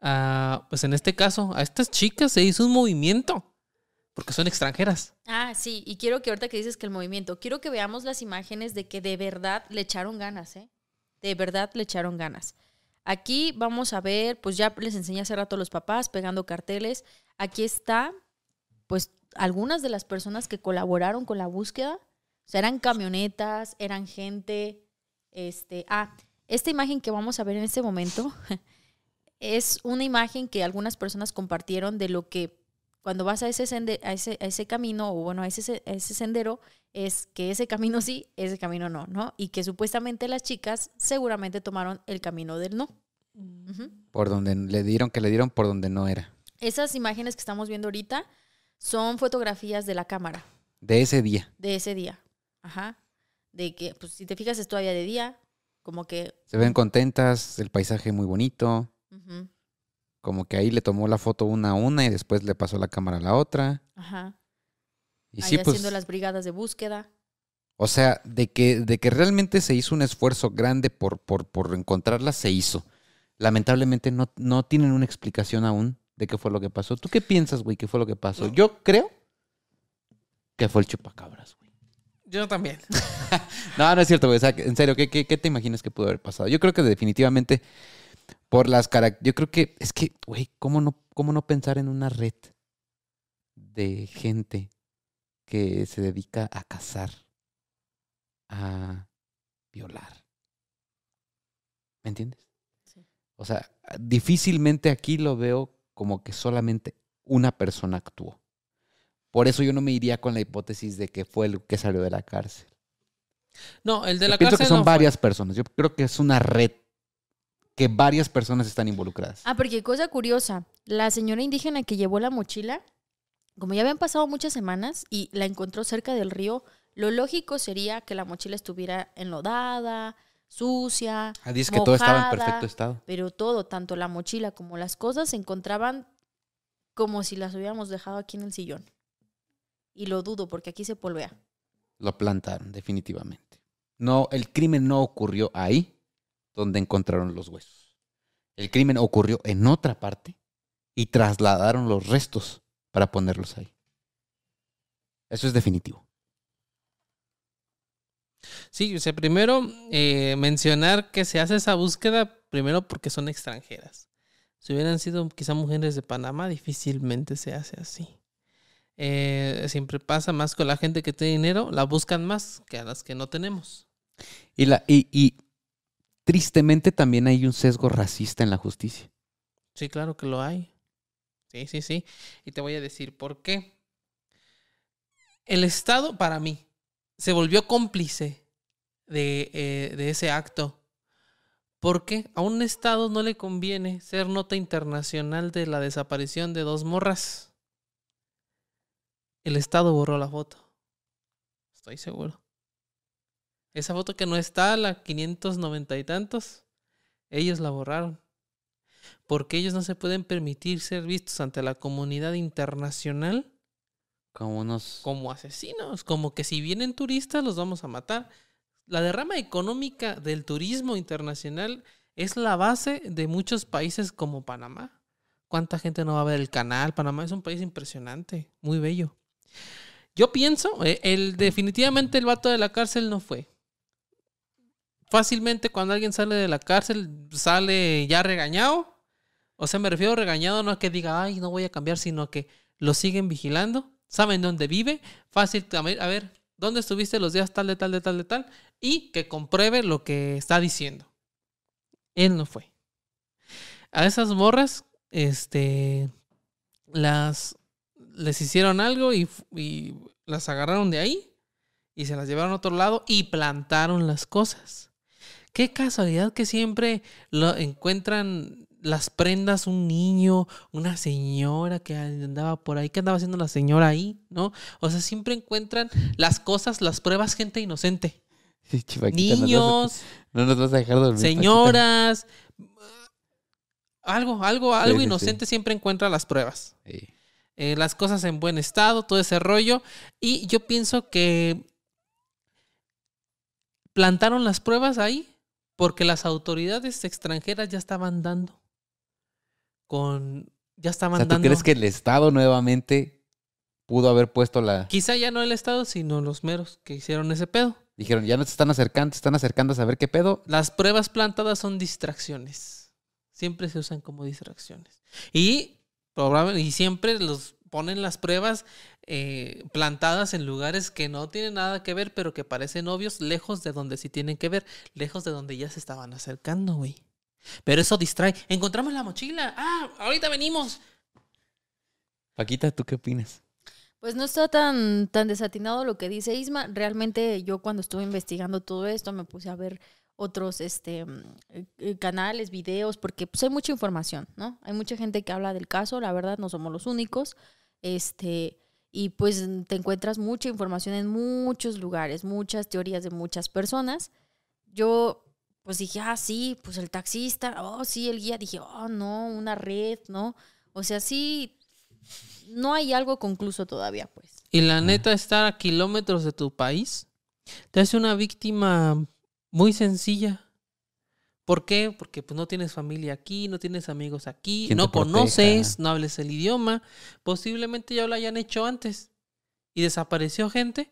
Speaker 2: a, pues en este caso, a estas chicas se hizo un movimiento. Porque son extranjeras.
Speaker 1: Ah, sí, y quiero que ahorita que dices que el movimiento, quiero que veamos las imágenes de que de verdad le echaron ganas, ¿eh? De verdad le echaron ganas. Aquí vamos a ver, pues ya les enseñé hace rato a los papás pegando carteles. Aquí está, pues algunas de las personas que colaboraron con la búsqueda. O sea, eran camionetas, eran gente. Este, ah, esta imagen que vamos a ver en este momento *laughs* es una imagen que algunas personas compartieron de lo que cuando vas a ese, a ese, a ese camino, o bueno, a ese, a ese sendero, es que ese camino sí, ese camino no, ¿no? Y que supuestamente las chicas seguramente tomaron el camino del no.
Speaker 3: Por donde le dieron, que le dieron por donde no era.
Speaker 1: Esas imágenes que estamos viendo ahorita son fotografías de la cámara
Speaker 3: De ese día.
Speaker 1: de ese día. Ajá. De que, pues si te fijas, es todavía de día. Como que.
Speaker 3: Se ven contentas, el paisaje muy bonito. Como que ahí le tomó la foto una a una y después le pasó la cámara a la otra.
Speaker 1: Ajá.
Speaker 3: Y
Speaker 1: Ahí
Speaker 3: sí, pues,
Speaker 1: haciendo las brigadas de búsqueda.
Speaker 3: o sea, de que, de que realmente se hizo un esfuerzo grande por, por, por encontrarla, se hizo. Lamentablemente no, no tienen una explicación aún de qué fue lo que pasó. ¿Tú qué piensas, güey, qué fue lo que pasó? Yo creo que fue el chupacabras, güey.
Speaker 2: Yo también. *laughs*
Speaker 3: No, no es cierto, güey. O sea, en serio, ¿qué, qué, qué te imaginas que pudo haber pasado? Yo creo que definitivamente por las características... Yo creo que es que, güey, ¿cómo no, ¿cómo no pensar en una red de gente que se dedica a cazar, a violar? ¿Me entiendes?
Speaker 1: Sí.
Speaker 3: O sea, difícilmente aquí lo veo como que solamente una persona actuó. Por eso yo no me iría con la hipótesis de que fue el que salió de la cárcel.
Speaker 2: No, el de
Speaker 3: Yo
Speaker 2: la
Speaker 3: pienso
Speaker 2: cárcel
Speaker 3: que son
Speaker 2: no fue.
Speaker 3: varias personas. Yo creo que es una red que varias personas están involucradas.
Speaker 1: Ah, porque cosa curiosa, la señora indígena que llevó la mochila, como ya habían pasado muchas semanas y la encontró cerca del río, lo lógico sería que la mochila estuviera enlodada, sucia,
Speaker 3: Ah, dices que todo estaba en
Speaker 1: mojada,
Speaker 3: perfecto estado.
Speaker 1: pero todo, tanto la mochila como las cosas, se encontraban como si las hubiéramos dejado aquí en el sillón. Y lo dudo porque aquí se polvea.
Speaker 3: Lo plantaron, definitivamente. No, el crimen no ocurrió ahí donde encontraron los huesos. El crimen ocurrió en otra parte y trasladaron los restos para ponerlos ahí. Eso es definitivo.
Speaker 2: Sí, o sea, primero eh, mencionar que se hace esa búsqueda primero porque son extranjeras. Si hubieran sido quizá mujeres de Panamá, difícilmente se hace así. Eh, siempre pasa más con la gente que tiene dinero, la buscan más que a las que no tenemos.
Speaker 3: Y, la, y, y tristemente también hay un sesgo racista en la justicia.
Speaker 2: Sí, claro que lo hay. Sí, sí, sí. Y te voy a decir por qué. El Estado, para mí, se volvió cómplice de, eh, ese acto. Porque a un Estado no le conviene ser nota internacional de la desaparición de dos morras. El Estado borró la foto. Estoy seguro. Esa foto que no está, la 590 y tantos, ellos la borraron porque ellos no se pueden permitir ser vistos ante la comunidad internacional
Speaker 3: Como unos...
Speaker 2: como asesinos, como que si vienen turistas los vamos a matar. La derrama económica del turismo internacional es la base de muchos países como Panamá. ¿Cuánta gente no va a ver el canal? Panamá es un país impresionante, muy bello. Yo pienso, eh, el, definitivamente el vato de la cárcel no fue. Fácilmente cuando alguien sale de la cárcel, sale ya regañado. O sea, me refiero a regañado, no a que diga, ay, no voy a cambiar, sino que lo siguen vigilando, saben dónde vive, fácil, a ver, ¿dónde estuviste los días tal, de tal, de tal, de tal? Y que compruebe lo que está diciendo. Él no fue. A esas morras, este, las, les hicieron algo y las agarraron de ahí y se las llevaron a otro lado y plantaron las cosas. Qué casualidad que siempre lo encuentran las prendas un niño, una señora que andaba por ahí, ¿qué andaba haciendo la señora ahí? ¿No? O sea, siempre encuentran las cosas, las pruebas, gente inocente.
Speaker 3: Sí, no vas
Speaker 2: Niños,
Speaker 3: No nos vas a dejar dormir. Paquita.
Speaker 2: señoras, algo, algo, algo
Speaker 3: sí, sí.
Speaker 2: inocente siempre encuentra las pruebas.
Speaker 3: Sí.
Speaker 2: eh, las cosas en buen estado, todo ese rollo. Y yo pienso que plantaron las pruebas ahí porque las autoridades extranjeras ya estaban dando con ya
Speaker 3: O
Speaker 2: estaban
Speaker 3: sea, ¿tú
Speaker 2: dando
Speaker 3: crees que el Estado nuevamente pudo haber puesto la...
Speaker 2: quizá ya no el estado sino los meros que hicieron ese pedo.
Speaker 3: Dijeron, ya no te están acercando, te están acercando a saber qué pedo.
Speaker 2: las pruebas plantadas son distracciones. Siempre se usan como distracciones. Y y siempre los ponen las pruebas eh, plantadas en lugares que no tienen nada que ver, pero que parecen obvios, lejos de donde sí tienen que ver, lejos de donde ya se estaban acercando, güey. Pero eso distrae. Encontramos la mochila. Ah, ahorita venimos.
Speaker 3: Paquita, ¿tú qué opinas?
Speaker 1: Pues no está tan, tan desatinado lo que dice Isma. Realmente yo cuando estuve investigando todo esto me puse a ver otros este, eh, canales, videos, porque pues hay mucha información, ¿no? Hay mucha gente que habla del caso, la verdad no somos los únicos. Este, y pues te encuentras mucha información en muchos lugares, muchas teorías de muchas personas. Yo pues dije, ah, sí, pues el taxista, oh, sí, el guía, dije, oh, no, una red, ¿no? O sea, sí, no hay algo concluso todavía, pues.
Speaker 2: Y la neta, estar a kilómetros de tu país te hace una víctima muy sencilla. ¿Por qué? Porque pues no tienes familia aquí, no tienes amigos aquí,
Speaker 3: ¿Quién
Speaker 2: no conoces, no hables el idioma. Posiblemente ya lo hayan hecho antes. Y desapareció gente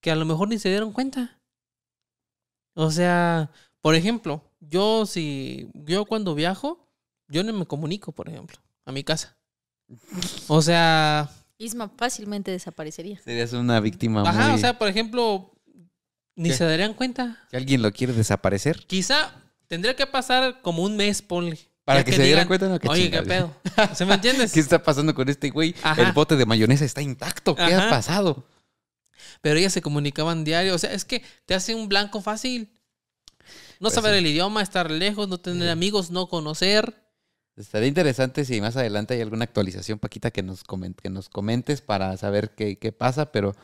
Speaker 2: que a lo mejor ni se dieron cuenta. O sea, por ejemplo, yo si yo cuando viajo, yo no me comunico, por ejemplo, a mi casa. O sea,
Speaker 1: Isma fácilmente desaparecería.
Speaker 3: Serías una víctima
Speaker 2: Ajá,
Speaker 3: muy...
Speaker 2: o sea, por ejemplo, ni
Speaker 3: ¿Qué?
Speaker 2: se darían cuenta.
Speaker 3: Si alguien lo quiere desaparecer,
Speaker 2: Quizá tendría que pasar como un mes, ponle.
Speaker 3: para que, se dieran
Speaker 2: digan,
Speaker 3: cuenta, no, qué
Speaker 2: Oye, ¿qué pedo? *laughs* ¿Se me entiendes?
Speaker 3: ¿Qué está pasando con este güey?
Speaker 2: Ajá.
Speaker 3: El bote de mayonesa está intacto. ¿Qué ha pasado?
Speaker 2: Pero ellas se comunicaban diario. O sea, es que te hace un blanco fácil. No
Speaker 3: Pues
Speaker 2: saber
Speaker 3: sí.
Speaker 2: el idioma, estar lejos, no tener amigos, no conocer.
Speaker 3: Estaría interesante si más adelante hay alguna actualización, Paquita, que nos, que nos comentes para saber qué, qué pasa, pero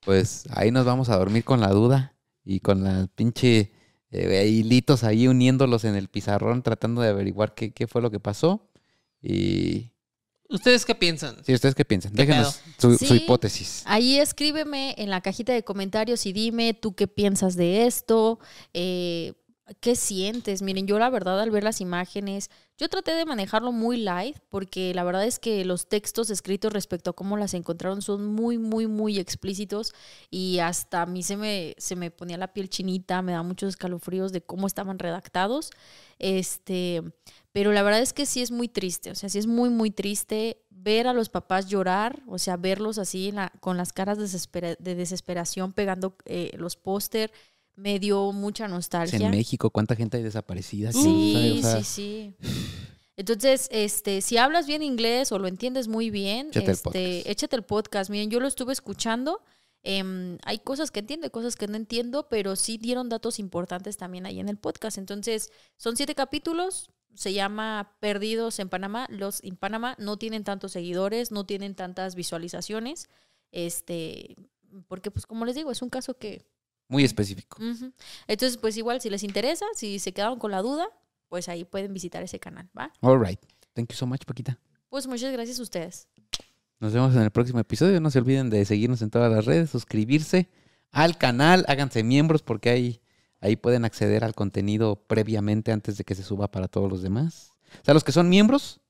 Speaker 3: pues ahí nos vamos a dormir con la duda y con la pinche eh, hilitos ahí uniéndolos en el pizarrón, tratando de averiguar qué, qué fue lo que pasó. Y
Speaker 2: ¿Ustedes qué piensan?
Speaker 3: sí, ¿ustedes qué piensan?
Speaker 2: ¿Qué
Speaker 3: Déjenos su, hipótesis.
Speaker 1: Ahí escríbeme en la cajita de comentarios y dime tú qué piensas de esto, eh, qué sientes. Miren, yo la verdad al ver las imágenes, yo traté de manejarlo muy light porque la verdad es que los textos escritos respecto a cómo las encontraron son muy, muy, muy explícitos y hasta a mí se me, se me ponía la piel chinita, me da muchos escalofríos de cómo estaban redactados. Este, pero la verdad es que sí es muy triste, o sea, sí es muy, muy triste ver a los papás llorar, o sea, verlos así la- con las caras de desesperación pegando eh, los póster, me dio mucha nostalgia.
Speaker 3: en México, ¿cuánta gente hay desaparecida? ¿Quién
Speaker 1: Sí,
Speaker 3: sabe? O sea,
Speaker 1: sí, sí. Entonces, este, si hablas bien inglés o lo entiendes muy bien,
Speaker 3: Échate el
Speaker 1: este,
Speaker 3: podcast.
Speaker 1: échate el podcast. Miren, yo lo estuve escuchando. em, hay cosas que entiendo, y cosas que no entiendo, pero sí dieron datos importantes también ahí en el podcast. Entonces, son siete capítulos. Se llama Perdidos en Panamá. Los en Panamá no tienen tantos seguidores, no tienen tantas visualizaciones. Este, porque, pues, como les digo, es un caso que
Speaker 3: Muy específico.
Speaker 1: Entonces, pues igual, si les interesa, si se quedaron con la duda, pues ahí pueden visitar ese canal, ¿va?
Speaker 3: All right. Thank you so much, Paquita.
Speaker 1: Pues muchas gracias a ustedes.
Speaker 3: Nos vemos en el próximo episodio. No se olviden de seguirnos en todas las redes, suscribirse al canal, háganse miembros porque ahí, ahí pueden acceder al contenido previamente antes de que se suba para todos los demás. O sea, los que son miembros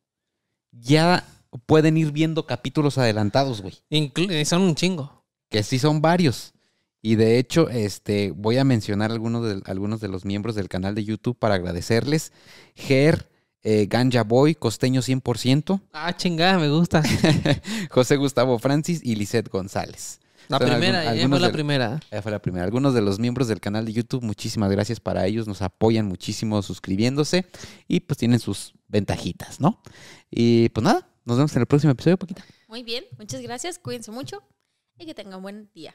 Speaker 3: ya pueden ir viendo capítulos adelantados, güey.
Speaker 2: Inclu- eh, son un chingo.
Speaker 3: Que sí son varios. Y de hecho, este, voy a mencionar algunos de, algunos de los miembros del canal de YouTube para agradecerles. Ger, eh, Ganja Boy, Costeño 100%,
Speaker 2: Ah, chingada, me gusta. *laughs*
Speaker 3: José Gustavo Francis y Lisette González.
Speaker 2: La
Speaker 3: Son
Speaker 2: primera,
Speaker 3: algún-
Speaker 2: ella fue la
Speaker 3: del-
Speaker 2: primera.
Speaker 3: Esa fue la primera. Algunos de los miembros del canal de YouTube, muchísimas gracias para ellos. Nos apoyan muchísimo suscribiéndose y pues tienen sus ventajitas, ¿no? Y pues nada, nos vemos en el próximo episodio, Paquita.
Speaker 1: Muy bien, muchas gracias, cuídense mucho y que tengan buen día,